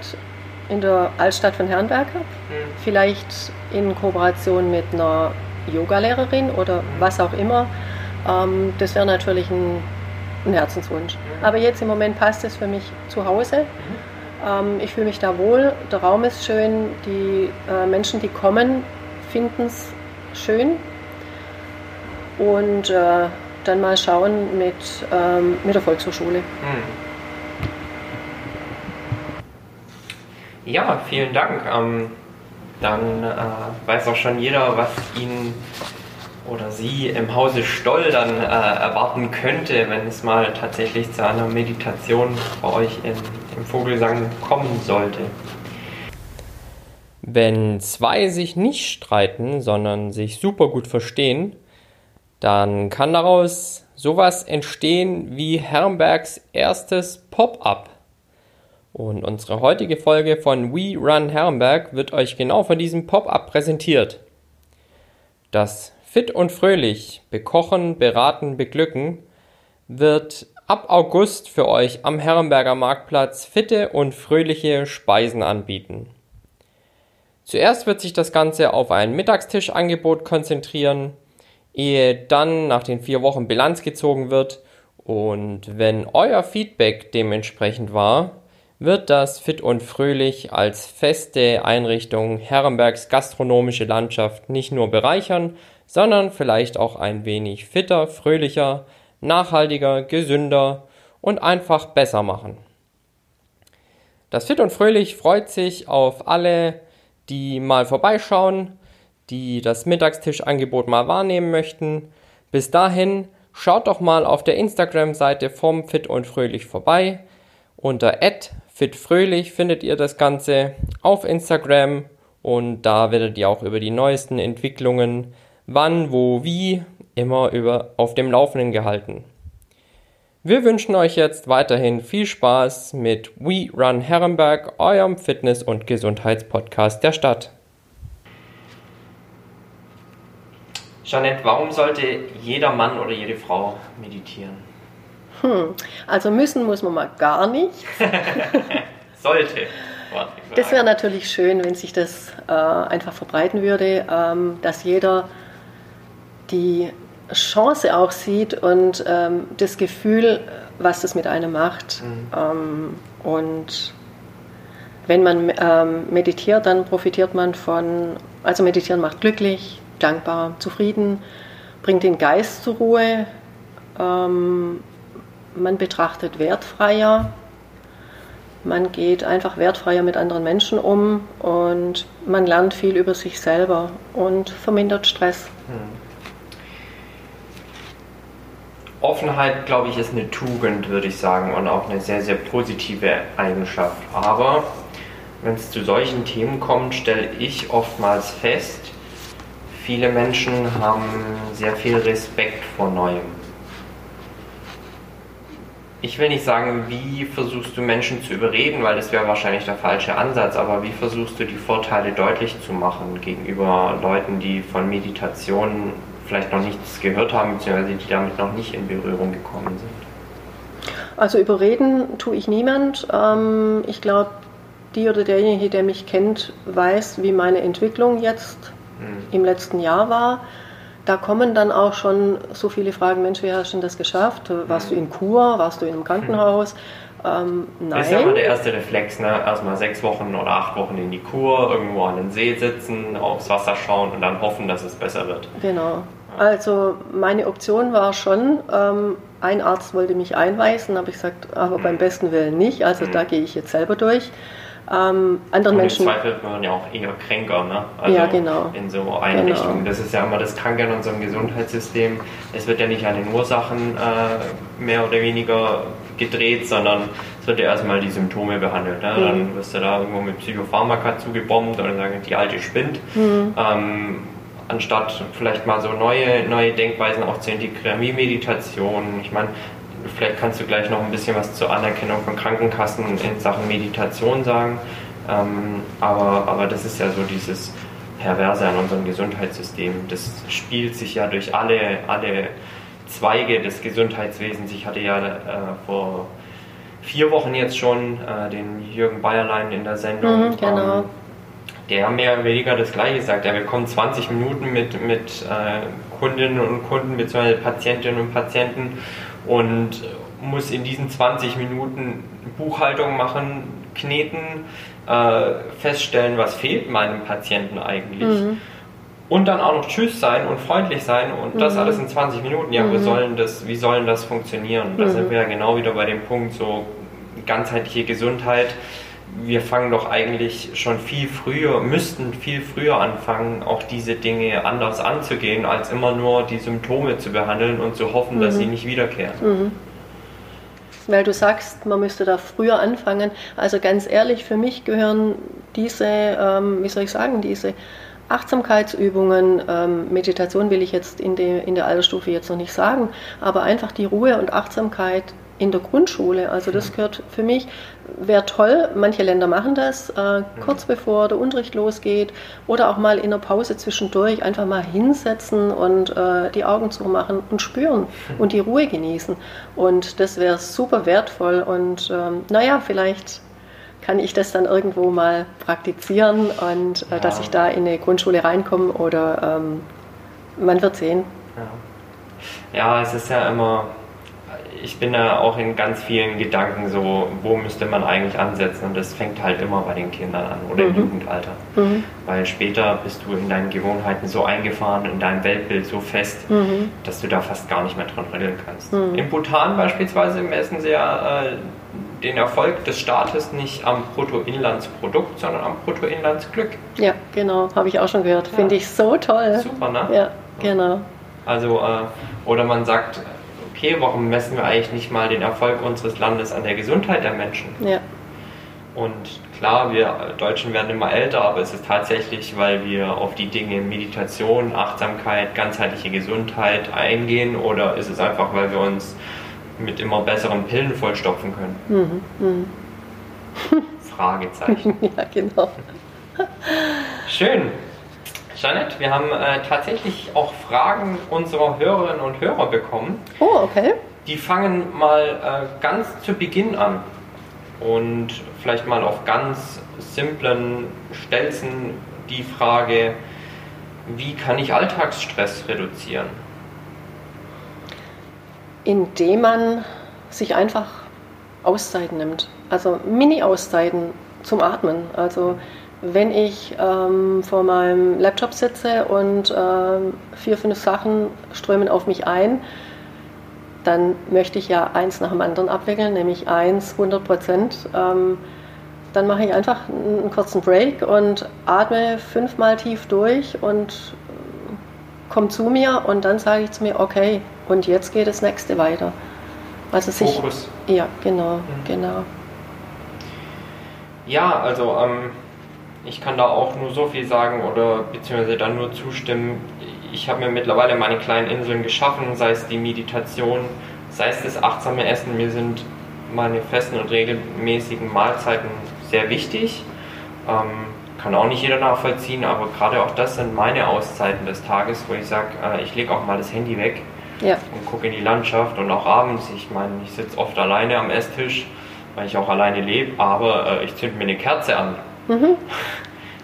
in der Altstadt von Herrenberg habe. Mhm. Vielleicht in Kooperation mit einer Yogalehrerin oder mhm. was auch immer. Ähm, das wäre natürlich ein, ein Herzenswunsch. Mhm. Aber jetzt im Moment passt es für mich zu Hause. Mhm. Ähm, ich fühle mich da wohl, der Raum ist schön, die äh, Menschen, die kommen, finden es schön. Und äh, dann mal schauen mit, ähm, mit der Volkshochschule. Ja, vielen Dank. Ähm, dann äh, weiß auch schon jeder, was ihn oder sie im Hause Stoll dann äh, erwarten könnte, wenn es mal tatsächlich zu einer Meditation bei euch in, im Vogelsang kommen sollte. Wenn zwei sich nicht streiten, sondern sich super gut verstehen, dann kann daraus sowas entstehen wie Herrenbergs erstes Pop-up. Und unsere heutige Folge von We Run Herrenberg wird euch genau von diesem Pop-up präsentiert. Das Fit und Fröhlich bekochen, beraten, beglücken wird ab August für euch am Herrenberger Marktplatz fitte und fröhliche Speisen anbieten. Zuerst wird sich das Ganze auf ein Mittagstischangebot konzentrieren, ehe dann nach den vier Wochen Bilanz gezogen wird und wenn euer Feedback dementsprechend war, wird das Fit und Fröhlich als feste Einrichtung Herrenbergs gastronomische Landschaft nicht nur bereichern, sondern vielleicht auch ein wenig fitter, fröhlicher, nachhaltiger, gesünder und einfach besser machen. Das Fit und Fröhlich freut sich auf alle, die mal vorbeischauen, die das Mittagstischangebot mal wahrnehmen möchten. Bis dahin schaut doch mal auf der Instagram-Seite vom Fit und Fröhlich vorbei Unter fitfröhlich findet ihr das Ganze auf Instagram und da werdet ihr auch über die neuesten Entwicklungen, wann, wo, wie, immer über auf dem Laufenden gehalten. Wir wünschen euch jetzt weiterhin viel Spaß mit We Run Herrenberg, eurem Fitness- und Gesundheitspodcast der Stadt. Jeanette, warum sollte jeder Mann oder jede Frau meditieren? Hm, also müssen muss man mal gar nicht. [laughs] sollte. Das wäre natürlich schön, wenn sich das äh, einfach verbreiten würde, ähm, dass jeder die Chance auch sieht und ähm, das Gefühl, was das mit einem macht. Mhm. Ähm, und wenn man ähm, meditiert, dann profitiert man von, also meditieren macht glücklich, dankbar, zufrieden, bringt den Geist zur Ruhe, ähm, man betrachtet wertfreier, man geht einfach wertfreier mit anderen Menschen um und man lernt viel über sich selber und vermindert Stress. Mhm. Offenheit, glaube ich, ist eine Tugend, würde ich sagen, und auch eine sehr, sehr positive Eigenschaft. Aber wenn es zu solchen Themen kommt, stelle ich oftmals fest, viele Menschen haben sehr viel Respekt vor Neuem. Ich will nicht sagen, wie versuchst du Menschen zu überreden, weil das wäre wahrscheinlich der falsche Ansatz, aber wie versuchst du die Vorteile deutlich zu machen gegenüber Leuten, die von Meditation vielleicht noch nichts gehört haben, beziehungsweise die damit noch nicht in Berührung gekommen sind? Also überreden tue ich niemand. Ähm, ich glaube, die oder derjenige, der mich kennt, weiß, wie meine Entwicklung jetzt mhm. im letzten Jahr war. Da kommen dann auch schon so viele Fragen, Mensch, wie hast du das geschafft? Warst mhm. du in Kur? Warst du in einem Krankenhaus? Ähm, nein. Das ist ja immer der erste Reflex, ne? Erstmal sechs Wochen oder acht Wochen in die Kur, irgendwo an den See sitzen, aufs Wasser schauen und dann hoffen, dass es besser wird. Genau. Also meine Option war schon, ähm, ein Arzt wollte mich einweisen, habe ich gesagt, aber beim besten Willen nicht. Also mhm. da gehe ich jetzt selber durch. Ähm, anderen und Menschen. Im Zweifel wird man ja auch eher kränker, ne? Also ja, genau. In so Einrichtungen. Genau. Das ist ja immer das Kranke in unserem Gesundheitssystem. Es wird ja nicht an den Ursachen äh, mehr oder weniger gedreht, sondern es wird ja erstmal die Symptome behandelt. Ne? Mhm. Dann wirst du da irgendwo mit Psychopharmaka zugebombt oder sagen, die alte spinnt. Mhm. Ähm, anstatt vielleicht mal so neue, neue Denkweisen auch zu integrieren, wie Meditation. Ich meine, vielleicht kannst du gleich noch ein bisschen was zur Anerkennung von Krankenkassen in Sachen Meditation sagen. Ähm, aber, aber das ist ja so dieses Perverse an unserem Gesundheitssystem. Das spielt sich ja durch alle, alle Zweige des Gesundheitswesens. Ich hatte ja äh, vor vier Wochen jetzt schon äh, den Jürgen Bayerlein in der Sendung. Mhm, genau. Ähm, der mehr oder weniger das Gleiche sagt. Er bekommt 20 Minuten mit, mit äh, Kundinnen und Kunden bzw. Patientinnen und Patienten und muss in diesen 20 Minuten Buchhaltung machen, kneten, äh, feststellen, was fehlt meinem Patienten eigentlich. Mhm. Und dann auch noch Tschüss sein und freundlich sein und mhm. das alles in 20 Minuten. Ja, mhm. wie, sollen das, wie sollen das funktionieren? Da sind mhm. wir ja genau wieder bei dem Punkt, so ganzheitliche Gesundheit wir fangen doch eigentlich schon viel früher, müssten viel früher anfangen, auch diese Dinge anders anzugehen, als immer nur die Symptome zu behandeln und zu hoffen, mhm. dass sie nicht wiederkehren. Mhm. Weil du sagst, man müsste da früher anfangen. Also ganz ehrlich, für mich gehören diese, ähm, wie soll ich sagen, diese Achtsamkeitsübungen, ähm, Meditation will ich jetzt in, de, in der Altersstufe jetzt noch nicht sagen, aber einfach die Ruhe und Achtsamkeit in der Grundschule. Also das gehört für mich, wäre toll, manche Länder machen das, äh, kurz bevor der Unterricht losgeht oder auch mal in der Pause zwischendurch einfach mal hinsetzen und äh, die Augen zumachen und spüren und die Ruhe genießen. Und das wäre super wertvoll und ähm, naja, vielleicht kann ich das dann irgendwo mal praktizieren und äh, ja. dass ich da in eine Grundschule reinkomme oder ähm, man wird sehen. Ja. ja, es ist ja immer ich bin da auch in ganz vielen Gedanken so, wo müsste man eigentlich ansetzen und das fängt halt immer bei den Kindern an oder mhm. im Jugendalter. Mhm. Weil später bist du in deinen Gewohnheiten so eingefahren, in deinem Weltbild so fest, mhm. dass du da fast gar nicht mehr dran rütteln kannst. Mhm. In Bhutan beispielsweise messen sie ja äh, den Erfolg des Staates nicht am Bruttoinlandsprodukt, sondern am Bruttoinlandsglück. Ja, genau, habe ich auch schon gehört. Ja. Finde ich so toll. Super, ne? Ja, genau. Also, äh, oder man sagt, okay, warum messen wir eigentlich nicht mal den Erfolg unseres Landes an der Gesundheit der Menschen? Ja. Und klar, wir Deutschen werden immer älter, aber es ist tatsächlich, weil wir auf die Dinge Meditation, Achtsamkeit, ganzheitliche Gesundheit eingehen oder ist es einfach, weil wir uns mit immer besseren Pillen vollstopfen können? Mhm, mh. Fragezeichen. [laughs] ja, genau. Schön. Janet, wir haben äh, tatsächlich auch Fragen unserer Hörerinnen und Hörer bekommen. Oh, okay. Die fangen mal äh, ganz zu Beginn an und vielleicht mal auf ganz simplen Stelzen die Frage, wie kann ich Alltagsstress reduzieren? Indem man sich einfach Auszeiten nimmt. Also Mini-Auszeiten zum Atmen. Also wenn ich ähm, vor meinem Laptop sitze und ähm, vier, fünf Sachen strömen auf mich ein, dann möchte ich ja eins nach dem anderen abwickeln, nämlich eins 100 Prozent. Ähm, dann mache ich einfach einen kurzen Break und atme fünfmal tief durch und äh, komme zu mir und dann sage ich zu mir, okay, und jetzt geht das nächste weiter. Also sich, Fokus. Ja, genau, mhm. genau. Ja, also ähm, ich kann da auch nur so viel sagen oder beziehungsweise dann nur zustimmen. Ich habe mir mittlerweile meine kleinen Inseln geschaffen, sei es die Meditation, sei es das achtsame Essen. Mir sind meine festen und regelmäßigen Mahlzeiten sehr wichtig. Ähm, kann auch nicht jeder nachvollziehen, aber gerade auch das sind meine Auszeiten des Tages, wo ich sage, äh, ich lege auch mal das Handy weg ja. und gucke in die Landschaft und auch abends. Ich meine, ich sitze oft alleine am Esstisch, weil ich auch alleine lebe, aber äh, ich zünde mir eine Kerze an. Mhm.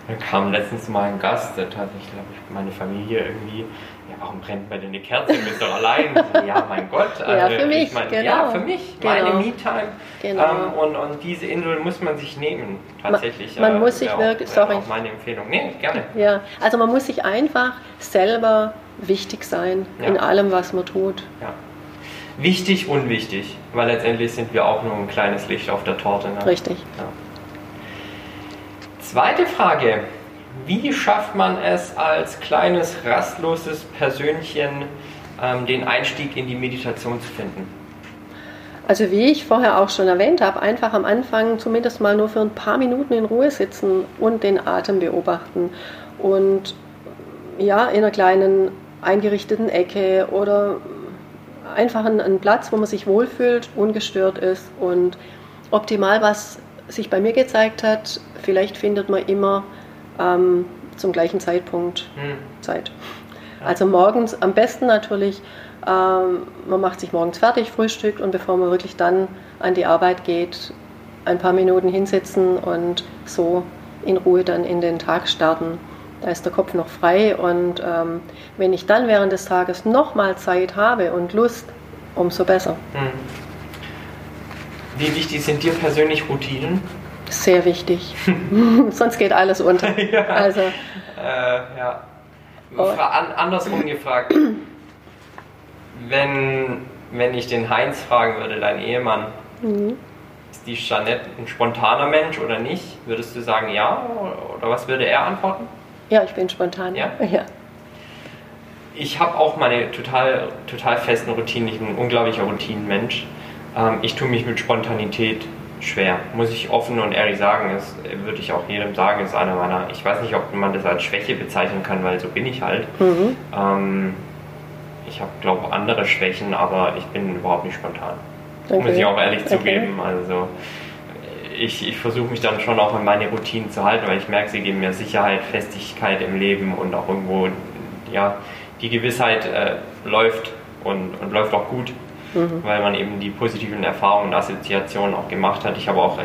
Dann kam letztens mal ein Gast, der tatsächlich, glaube ich, meine Familie irgendwie, ja, warum brennt man denn eine Kerze? Du bist doch allein. [laughs] ja, mein Gott. Also, ja, für mich, mein, genau. Ja, für mich, genau. meine Me-Time. Genau. Ähm, und, und diese Insel muss man sich nehmen, tatsächlich. Man, man äh, muss sich wirklich, sorry. Auch meine Empfehlung. Nee, gerne. Ja, also man muss sich einfach selber wichtig sein ja. in allem, was man tut. Ja. Wichtig, unwichtig, weil letztendlich sind wir auch nur ein kleines Licht auf der Torte. Ne? Richtig. Ja. Zweite Frage. Wie schafft man es als kleines, rastloses Persönchen, ähm, den Einstieg in die Meditation zu finden? Also wie ich vorher auch schon erwähnt habe, einfach am Anfang zumindest mal nur für ein paar Minuten in Ruhe sitzen und den Atem beobachten. Und ja, in einer kleinen eingerichteten Ecke oder einfach einen Platz, wo man sich wohlfühlt, ungestört ist und optimal, was sich bei mir gezeigt hat, vielleicht findet man immer ähm, zum gleichen Zeitpunkt hm. Zeit. Also morgens am besten natürlich, ähm, man macht sich morgens fertig, frühstückt und bevor man wirklich dann an die Arbeit geht, ein paar Minuten hinsetzen und so in Ruhe dann in den Tag starten. Da ist der Kopf noch frei und ähm, wenn ich dann während des Tages nochmal Zeit habe und Lust, umso besser. Hm. Wie wichtig sind dir persönlich Routinen? Sehr wichtig. [laughs] Sonst geht alles unter. [laughs] ja. Also. Äh, ja. Oh. An, andersrum gefragt. [clears throat] wenn, wenn ich den Heinz fragen würde, dein Ehemann, mhm. ist die Jeanette ein spontaner Mensch oder nicht? Würdest du sagen ja? Oder was würde er antworten? Ja, ich bin spontan. Ja? [laughs] ja. Ich habe auch meine total, total festen Routinen. Ich bin ein unglaublicher Routinenmensch. Ähm, ich tue mich mit Spontanität schwer, muss ich offen und ehrlich sagen. Das würde ich auch jedem sagen, ist einer meiner, ich weiß nicht, ob man das als Schwäche bezeichnen kann, weil so bin ich halt. Mhm. Ähm, ich habe, glaube ich, andere Schwächen, aber ich bin überhaupt nicht spontan. Okay. Muss ich auch ehrlich okay. zugeben. Also ich, ich versuche mich dann schon auch an meine Routinen zu halten, weil ich merke, sie geben mir Sicherheit, Festigkeit im Leben und auch irgendwo, ja, die Gewissheit äh, läuft und, und läuft auch gut mhm. weil man eben die positiven Erfahrungen und Assoziationen auch gemacht hat. Ich habe auch äh,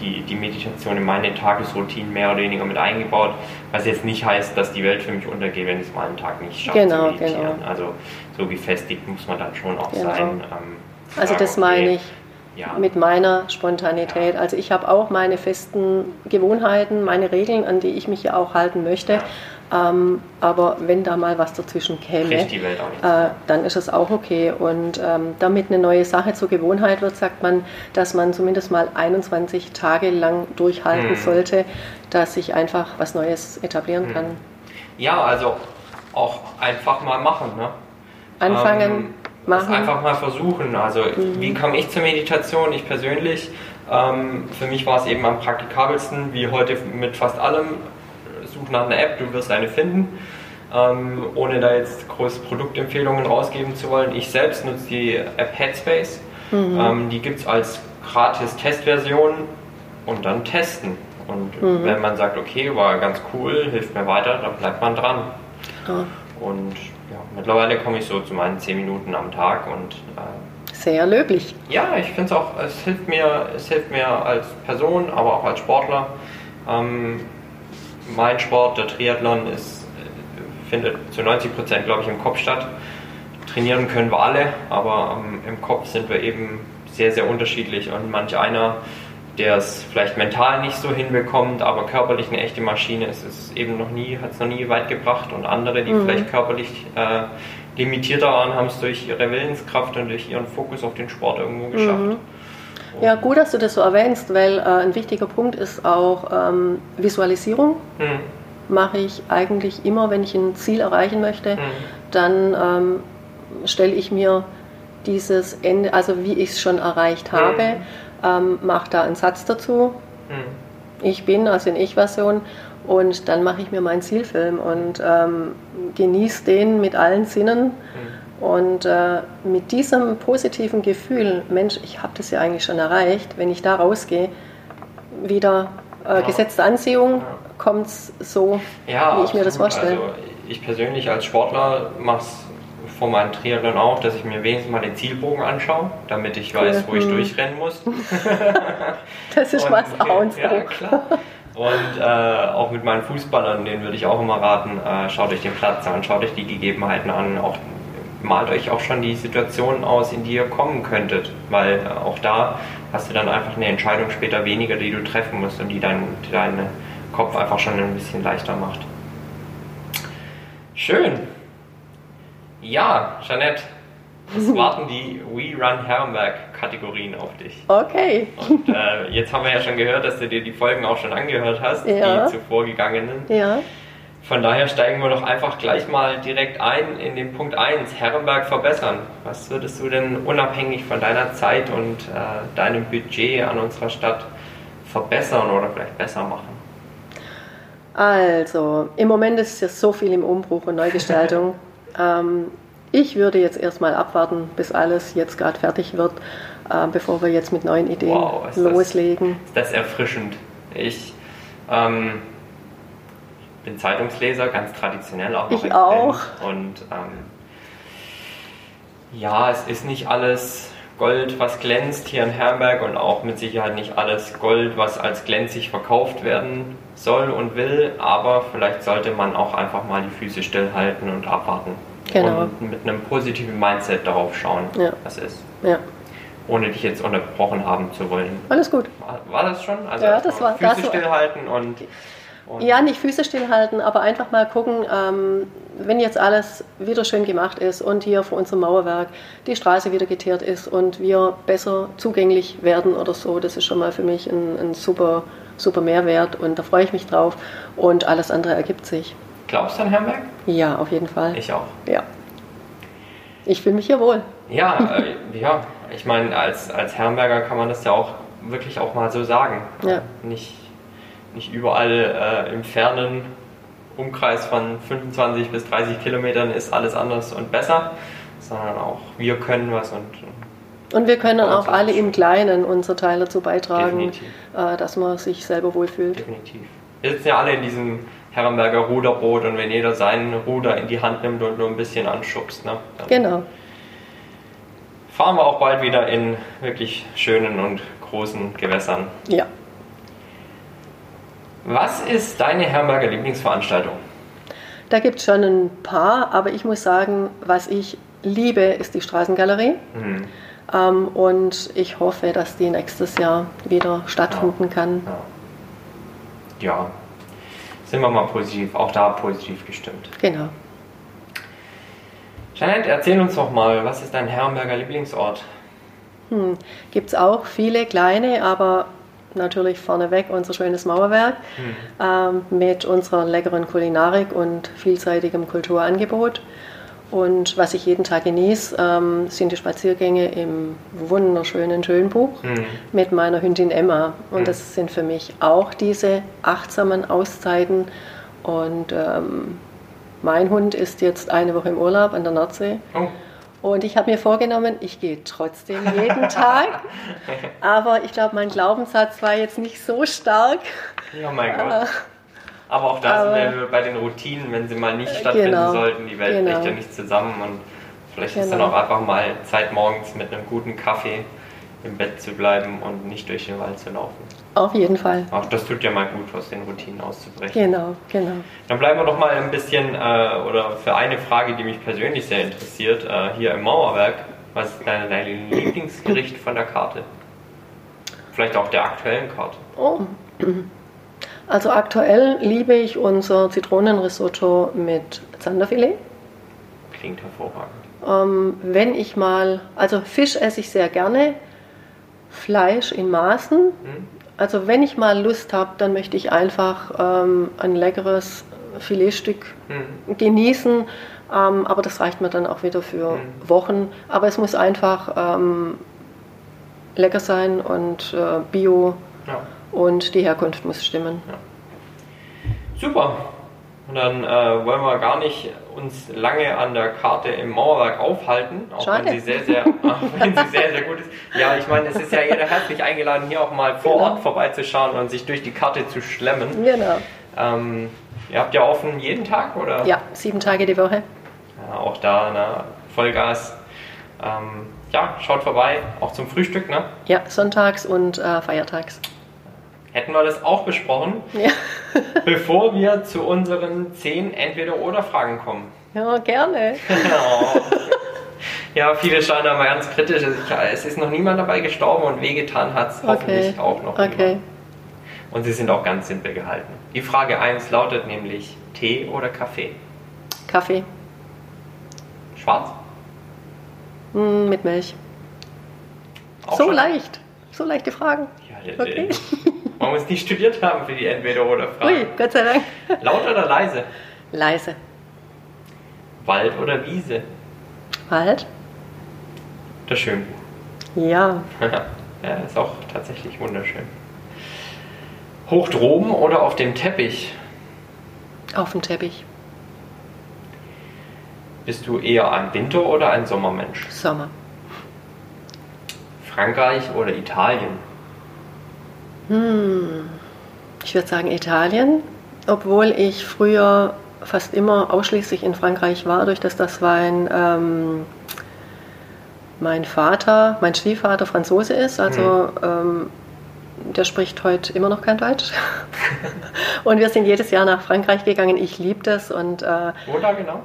die, die Meditation in meine Tagesroutine mehr oder weniger mit eingebaut, was jetzt nicht heißt, dass die Welt für mich untergeht, wenn ich es mal einen Tag nicht schaffe genau, zu meditieren. Genau. Also so gefestigt muss man dann schon auch genau. sein. Ähm, also das meine ich. Ja. mit meiner Spontanität. Ja. Also ich habe auch meine festen Gewohnheiten, meine Regeln, an die ich mich ja auch halten möchte. Ja. Ähm, aber wenn da mal was dazwischen käme, äh, dann ist es auch okay. Und ähm, damit eine neue Sache zur Gewohnheit wird, sagt man, dass man zumindest mal 21 Tage lang durchhalten hm. sollte, dass sich einfach was Neues etablieren hm. kann. Ja, also auch einfach mal machen. Ne? Anfangen. Ähm, das einfach mal versuchen. Also mhm. wie komme ich zur Meditation? Ich persönlich, ähm, für mich war es eben am praktikabelsten, wie heute mit fast allem. Such nach einer App, du wirst eine finden. Ähm, ohne da jetzt große Produktempfehlungen rausgeben zu wollen. Ich selbst nutze die App Headspace. Mhm. Ähm, die gibt es als gratis Testversion und dann testen. Und mhm. wenn man sagt, okay, war ganz cool, hilft mir weiter, dann bleibt man dran. Ja. Und ja, mittlerweile komme ich so zu meinen 10 Minuten am Tag und äh, sehr löblich. Ja, ich finde es auch, es hilft mir, es hilft mir als Person, aber auch als Sportler. Ähm, mein Sport, der Triathlon, ist, findet zu 90 Prozent, glaube ich, im Kopf statt. Trainieren können wir alle, aber ähm, im Kopf sind wir eben sehr, sehr unterschiedlich und manch einer der es vielleicht mental nicht so hinbekommt, aber körperlich eine echte Maschine ist, ist eben noch nie, hat es noch nie weit gebracht und andere, die mhm. vielleicht körperlich äh, limitierter waren, haben es durch ihre Willenskraft und durch ihren Fokus auf den Sport irgendwo geschafft. Mhm. Ja, gut, dass du das so erwähnst, weil äh, ein wichtiger Punkt ist auch ähm, Visualisierung. Mhm. Mache ich eigentlich immer, wenn ich ein Ziel erreichen möchte, mhm. dann ähm, stelle ich mir dieses Ende, also wie ich es schon erreicht habe, mhm ähm, mache da einen Satz dazu. Mhm. Ich bin, also in Ich-Version. Und dann mache ich mir meinen Zielfilm und ähm, genieße den mit allen Sinnen. Und äh, mit diesem positiven Gefühl, Mensch, ich habe das ja eigentlich schon erreicht, wenn ich da rausgehe, wieder äh, ja. gesetzte Anziehung, ja. kommt es so, ja, wie ich mir das vorstelle. Also ich persönlich als Sportler mache es vor meinem Triathlon auch, dass ich mir wenigstens mal den Zielbogen anschaue, damit ich weiß, wo ich mhm. durchrennen muss. [laughs] [laughs] das ist und, was auch [laughs] Ja, klar. Und äh, auch mit meinen Fußballern, denen würde ich auch immer raten, äh, schaut euch den Platz an, schaut euch die Gegebenheiten an, auch, malt euch auch schon die Situationen aus, in die ihr kommen könntet, weil äh, auch da hast du dann einfach eine Entscheidung später weniger, die du treffen musst und die deinen dein Kopf einfach schon ein bisschen leichter macht. Schön. Ja, Jeanette, es [laughs] warten die We Run Herrenberg-Kategorien auf dich. Okay. Und äh, jetzt haben wir ja schon gehört, dass du dir die Folgen auch schon angehört hast, ja. die zuvor gegangenen. Ja. Von daher steigen wir doch einfach gleich mal direkt ein in den Punkt 1, Herrenberg verbessern. Was würdest du denn unabhängig von deiner Zeit und äh, deinem Budget an unserer Stadt verbessern oder vielleicht besser machen? Also, im Moment ist ja so viel im Umbruch und Neugestaltung. [laughs] Ähm, ich würde jetzt erstmal abwarten, bis alles jetzt gerade fertig wird, äh, bevor wir jetzt mit neuen Ideen wow, ist loslegen. Das, ist das erfrischend. Ich ähm, bin Zeitungsleser, ganz traditionell auch noch. Ich auch. Und ähm, ja, es ist nicht alles Gold, was glänzt hier in Herberg und auch mit Sicherheit nicht alles Gold, was als glänzig verkauft werden soll und will, aber vielleicht sollte man auch einfach mal die Füße stillhalten und abwarten. Genau. Und mit einem positiven Mindset darauf schauen, ja. was ist. Ja. Ohne dich jetzt unterbrochen haben zu wollen. Alles gut. War, war das schon? Also ja, das war Füße das stillhalten und, und, Ja, nicht Füße stillhalten, aber einfach mal gucken, ähm, wenn jetzt alles wieder schön gemacht ist und hier vor unserem Mauerwerk die Straße wieder geteert ist und wir besser zugänglich werden oder so, das ist schon mal für mich ein, ein super, super Mehrwert und da freue ich mich drauf und alles andere ergibt sich. Glaubst du an Herrenberg? Ja, auf jeden Fall. Ich auch. Ja. Ich fühle mich hier wohl. Ja, äh, ja. Ich meine, als, als Herrenberger kann man das ja auch wirklich auch mal so sagen. Ja. Nicht, nicht überall äh, im fernen Umkreis von 25 bis 30 Kilometern ist alles anders und besser, sondern auch wir können was und. Und wir können auch alle im Kleinen unser Teil dazu beitragen, äh, dass man sich selber wohlfühlt. Definitiv. Wir sitzen ja alle in diesem Herrenberger Ruderboot und wenn jeder seinen Ruder in die Hand nimmt und nur ein bisschen anschubst, ne, genau. fahren wir auch bald wieder in wirklich schönen und großen Gewässern. Ja. Was ist deine Herrenberger Lieblingsveranstaltung? Da gibt es schon ein paar, aber ich muss sagen, was ich liebe, ist die Straßengalerie. Mhm. Ähm, und ich hoffe, dass die nächstes Jahr wieder stattfinden ja. kann. Ja. ja, sind wir mal positiv, auch da positiv gestimmt. Genau. Janet, erzähl uns doch mal, was ist dein Herrenberger Lieblingsort? Hm, Gibt es auch viele kleine, aber natürlich vorneweg unser schönes Mauerwerk hm. ähm, mit unserer leckeren Kulinarik und vielseitigem Kulturangebot. Und was ich jeden Tag genieße, ähm, sind die Spaziergänge im wunderschönen Schönbuch Mhm. mit meiner Hündin Emma. Und Mhm. das sind für mich auch diese achtsamen Auszeiten. Und ähm, mein Hund ist jetzt eine Woche im Urlaub an der Nordsee. Oh, Und ich habe mir vorgenommen, ich gehe trotzdem jeden Tag. Aber ich glaube, mein Glaubenssatz war jetzt nicht so stark. ja, mein Gott. Aber auch da Aber- sind wir bei den Routinen, wenn sie mal nicht stattfinden Genau. sollten, die Welt Genau. bricht ja nicht zusammen und vielleicht ist dann Genau. auch einfach mal Zeit morgens mit einem guten Kaffee im Bett zu bleiben und nicht durch den Wald zu laufen. Auf jeden Fall. Auch das tut ja mal gut, aus den Routinen auszubrechen. Genau, genau. Dann bleiben wir doch mal ein bisschen, äh, oder für eine Frage, die mich persönlich sehr interessiert, äh, hier im Mauerwerk. Was ist dein, dein Lieblingsgericht von der Karte? Vielleicht auch der aktuellen Karte. Oh. Also aktuell liebe ich unser Zitronenrisotto mit Zanderfilet. Klingt hervorragend. Ähm, wenn ich mal, also Fisch esse ich sehr gerne, Fleisch in Maßen. Hm? Also wenn ich mal Lust habe, dann möchte ich einfach ähm, ein leckeres Filetstück Hm. genießen. Ähm, aber das reicht mir dann auch wieder für Mhm. Wochen. Aber es muss einfach ähm, lecker sein und äh, bio Ja. und die Herkunft muss stimmen. Super. Und dann äh, wollen wir gar nicht uns lange an der Karte im Mauerwerk aufhalten, auch Schade. wenn sie sehr, sehr, [laughs] [laughs] wenn sie sehr, sehr gut ist. Ja, ich meine, es ist ja jeder herzlich eingeladen, hier auch mal vor Genau. Ort vorbeizuschauen und sich durch die Karte zu schlemmen. Genau. Ähm, ihr habt ja offen jeden Tag, oder? Ja, sieben Tage die Woche. Ja, auch da, ne, Vollgas. Ähm, ja, schaut vorbei, auch zum Frühstück, ne? Ja, sonntags und äh, feiertags. Hätten wir das auch besprochen, Ja. [laughs] bevor wir zu unseren zehn Entweder-Oder-Fragen kommen. ja, gerne. Oh. [laughs] Ja, viele schauen da mal ganz kritisch. Es ist noch niemand dabei gestorben und wehgetan hat es hoffentlich auch noch Okay. niemand. Und sie sind auch ganz simpel gehalten. Die Frage 1 lautet nämlich Tee oder Kaffee? Kaffee Schwarz? mm, mit Milch. Auch so schon? leicht. So leichte Fragen. Ja, der, Man muss nicht studiert haben für die Ui, Entweder-Oder-Frage. Gott sei Dank. Laut oder leise? Leise. Wald oder Wiese? Wald? Das Schönbuch. Ja. [laughs] ja, ist auch tatsächlich wunderschön. Hoch droben oder auf dem Teppich? Auf dem Teppich. Bist du eher ein Winter- oder ein Sommermensch? Sommer. Frankreich oder Italien? Hm. Ich würde sagen Italien, obwohl ich früher fast immer ausschließlich in Frankreich war, durch das das mein, ähm, mein Vater, mein Stiefvater Franzose ist. Also ähm, der spricht heute immer noch kein Deutsch. [laughs] und wir sind jedes Jahr nach Frankreich gegangen. Ich liebe das und äh, Wo da genau?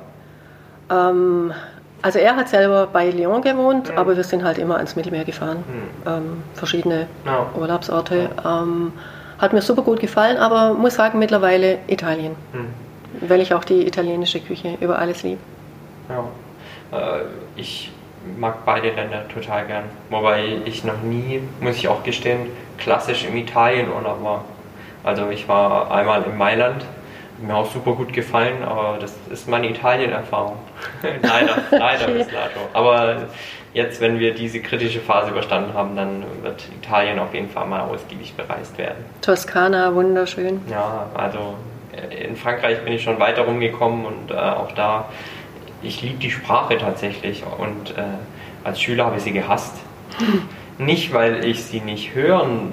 ähm, also er hat selber bei Lyon gewohnt, Mhm. aber wir sind halt immer ans Mittelmeer gefahren. Hm. Ähm, verschiedene Ja. Urlaubsorte. Ähm, hat mir super gut gefallen, aber muss sagen, mittlerweile Italien. Hm. Weil ich auch die italienische Küche über alles liebe. Ja. Äh, ich mag beide Länder total gern. Wobei ich noch nie, muss ich auch gestehen, klassisch im Italienurlaub war. Also ich war einmal in Mailand, mir auch super gut gefallen, aber das ist meine Italien-Erfahrung. [laughs] leider, leider bis dato. Aber jetzt, wenn wir diese kritische Phase überstanden haben, dann wird Italien auf jeden Fall mal ausgiebig bereist werden. Toskana, wunderschön. Ja, also äh, in Frankreich bin ich schon weiter rumgekommen und äh, auch da, ich liebe die Sprache tatsächlich und äh, als Schüler habe ich sie gehasst. [laughs] Nicht, weil ich sie nicht hören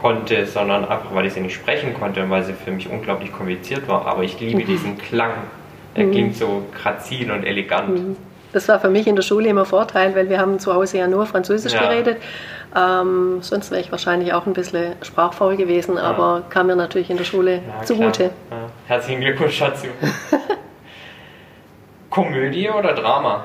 konnte, sondern einfach, weil ich sie nicht sprechen konnte und weil sie für mich unglaublich kompliziert war. Aber ich liebe diesen Klang. Er klingt so grazil und elegant. Das war für mich in der Schule immer Vorteil, weil wir haben zu Hause ja nur Französisch Ja. geredet. Ähm, sonst wäre ich wahrscheinlich auch ein bisschen sprachfaul gewesen, aber kam mir natürlich in der Schule Ja, zugute. Ja. Herzlichen Glückwunsch dazu. [laughs] Komödie oder Drama?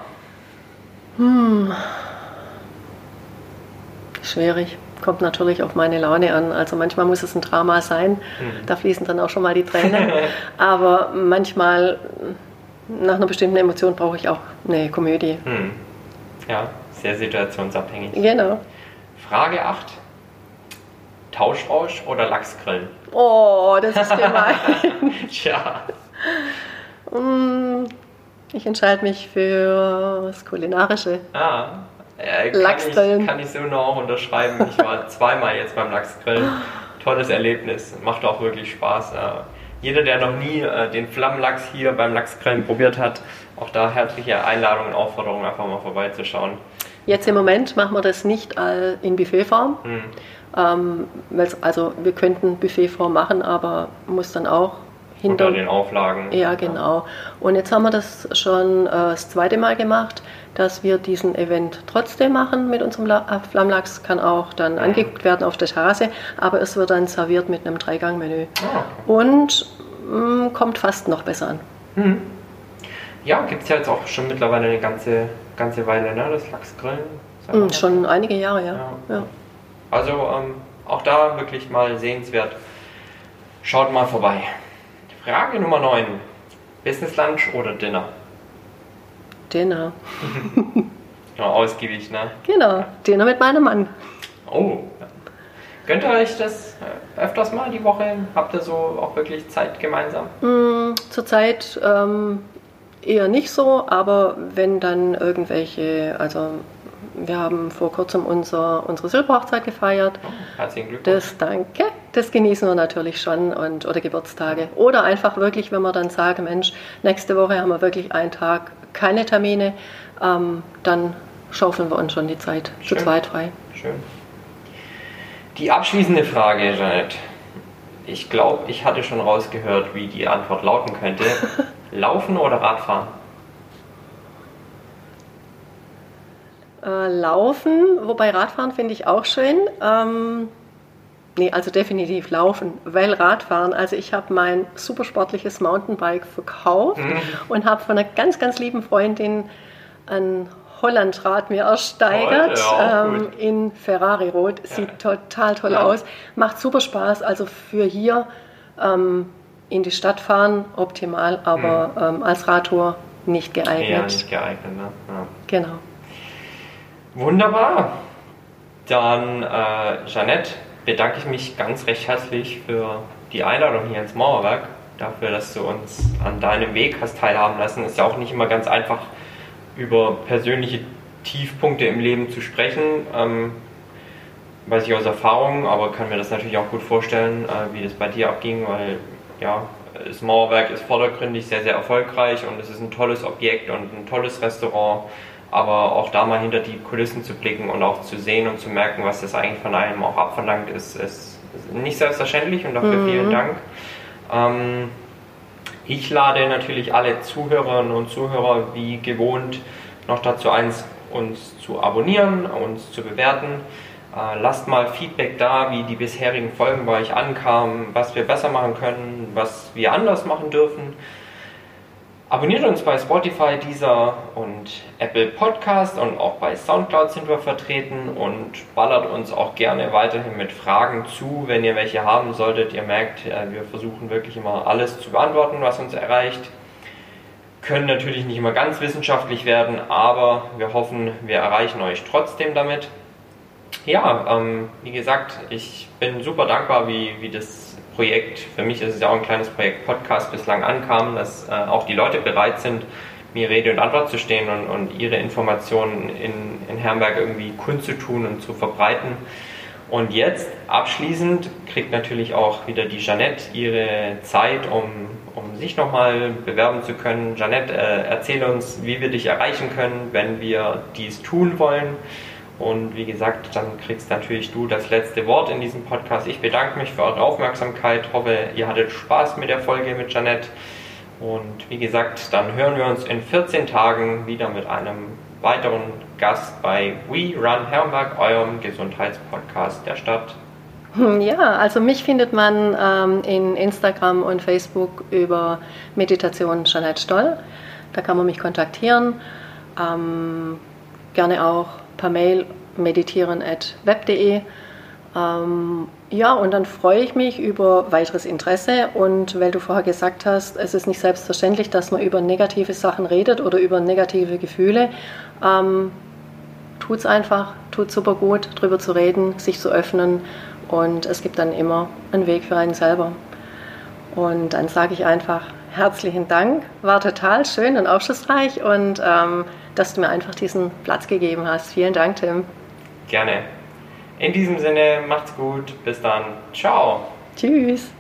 Schwierig. Kommt natürlich auf meine Laune an. Also manchmal muss es ein Drama sein. Mhm. Da fließen dann auch schon mal die Tränen. [laughs] Aber manchmal, nach einer bestimmten Emotion, brauche ich auch eine Komödie. Hm. Ja, sehr situationsabhängig. Genau. Frage 8. Tauschrausch oder Lachsgrillen? Oh, das ist gemein. [laughs] Tja, Mm, Ich entscheide mich für das Kulinarische. Ah, äh, Lachsgrillen. ich, kann ich so nur auch unterschreiben. Ich war [laughs] zweimal jetzt beim Lachsgrillen. Tolles Erlebnis. Macht auch wirklich Spaß. Äh, jeder, der noch nie äh, den Flammlachs hier beim Lachsgrillen probiert hat, auch da herzliche Einladung und Aufforderung, einfach mal vorbeizuschauen. Jetzt im Moment machen wir das nicht all- in Buffetform. Hm. Ähm, also wir könnten Buffetform machen, aber muss dann auch hinter Unter den Auflagen. Ja, genau. Und jetzt haben wir das schon äh, das zweite Mal gemacht, dass wir diesen Event trotzdem machen mit unserem äh, Flammlachs. Kann auch dann angeguckt werden auf der Terrasse, aber es wird dann serviert mit einem Dreigangmenü. Ah, Und mh, kommt fast noch besser an. okay. Ja, gibt es ja jetzt auch schon mittlerweile eine ganze, ganze Weile, ne? Das Lachsgrillen. Mal. Mh, schon einige Jahre, ja. Ja. ja. Also ähm, auch da wirklich mal sehenswert. Schaut mal vorbei. Frage Nummer 9. Business Lunch oder Dinner? Dinner. [laughs] Ja, ausgiebig, ne? Genau, Dinner mit meinem Mann. Oh. Gönnt ihr euch das äh, öfters mal die Woche? Habt ihr so auch wirklich Zeit gemeinsam? Mh, Zurzeit ähm, eher nicht so, aber wenn dann irgendwelche, also wir haben vor kurzem unser, unsere Silberhochzeit gefeiert. Oh, herzlichen Glückwunsch. Das danke, das genießen wir natürlich schon und oder Geburtstage. Oder einfach wirklich, wenn wir dann sagen, Mensch, nächste Woche haben wir wirklich einen Tag keine Termine, ähm, dann schaufeln wir uns schon die Zeit zu Schön. zweit frei. Schön. Die abschließende Frage, Janet. Ich glaube, ich hatte schon rausgehört, wie die Antwort lauten könnte. [laughs] Laufen oder Radfahren? Äh, laufen, wobei Radfahren finde ich auch schön. Ähm, nee, also definitiv laufen, weil Radfahren, also ich habe mein supersportliches Mountainbike verkauft Mhm. und habe von einer ganz, ganz lieben Freundin ein Hollandrad mir ersteigert Toll, ja, ähm, in Ferrari Rot. Sieht total toll Ja. aus, macht super Spaß. Also für hier ähm, in die Stadt fahren optimal, aber ähm, als Radtour nicht geeignet. Mhm. Eher nicht geeignet, ne? Ja. Genau. Wunderbar. Dann, äh, Jeanette, bedanke ich mich ganz recht herzlich für die Einladung hier ins Mauerwerk. Dafür, dass du uns an deinem Weg hast teilhaben lassen. Ist ja auch nicht immer ganz einfach, über persönliche Tiefpunkte im Leben zu sprechen. Ähm, weiß ich aus Erfahrung, aber kann mir das natürlich auch gut vorstellen, äh, wie das bei dir abging, weil ja, das Mauerwerk ist vordergründig sehr, sehr erfolgreich und es ist ein tolles Objekt und ein tolles Restaurant. Aber auch da mal hinter die Kulissen zu blicken und auch zu sehen und zu merken, was das eigentlich von einem auch abverlangt, ist, ist, nicht selbstverständlich und dafür Mhm. vielen Dank. Ähm, ich lade natürlich alle Zuhörerinnen und Zuhörer wie gewohnt noch dazu ein, uns zu abonnieren, uns zu bewerten. Äh, lasst mal Feedback da, wie die bisherigen Folgen bei euch ankamen, was wir besser machen können, was wir anders machen dürfen. Abonniert uns bei Spotify, Deezer und Apple Podcast und auch bei Soundcloud sind wir vertreten und ballert uns auch gerne weiterhin mit Fragen zu, wenn ihr welche haben solltet. Ihr merkt, äh, wir versuchen wirklich immer alles zu beantworten, was uns erreicht. Können natürlich nicht immer ganz wissenschaftlich werden, aber wir hoffen, wir erreichen euch trotzdem damit. Ja, ähm, wie gesagt, ich bin super dankbar, wie, wie das Projekt, für mich ist es ja auch ein kleines Projekt Podcast bislang ankam, dass äh, auch die Leute bereit sind, mir Rede und Antwort zu stehen und, und ihre Informationen in, in Herrenberg irgendwie kundzutun und zu verbreiten. Und jetzt abschließend kriegt natürlich auch wieder die Jeanette ihre Zeit, um, um sich nochmal bewerben zu können. Jeanette, äh, erzähle uns, wie wir dich erreichen können, wenn wir dies tun wollen. Und wie gesagt, dann kriegst natürlich du das letzte Wort in diesem Podcast. Ich bedanke mich für eure Aufmerksamkeit, hoffe, ihr hattet Spaß mit der Folge mit Jeanette. Und wie gesagt, dann hören wir uns in 14 Tagen wieder mit einem weiteren Gast bei We Run Herrenberg, eurem Gesundheitspodcast der Stadt. Hm, Ja, also mich findet man ähm, in Instagram und Facebook über Meditation Jeanette Stoll. Da kann man mich kontaktieren. Ähm, gerne auch per Mail meditieren.web.de. Ähm, ja, und dann freue ich mich über weiteres Interesse. Und weil du vorher gesagt hast, es ist nicht selbstverständlich, dass man über negative Sachen redet oder über negative Gefühle. Ähm, tut's einfach, tut super gut, drüber zu reden, sich zu öffnen und es gibt dann immer einen Weg für einen selber. Und dann sage ich einfach herzlichen Dank. War total schön und aufschlussreich und ähm, dass du mir einfach diesen Platz gegeben hast. Vielen Dank, Tim. Gerne. In diesem Sinne, macht's gut. Bis dann. Ciao. Tschüss.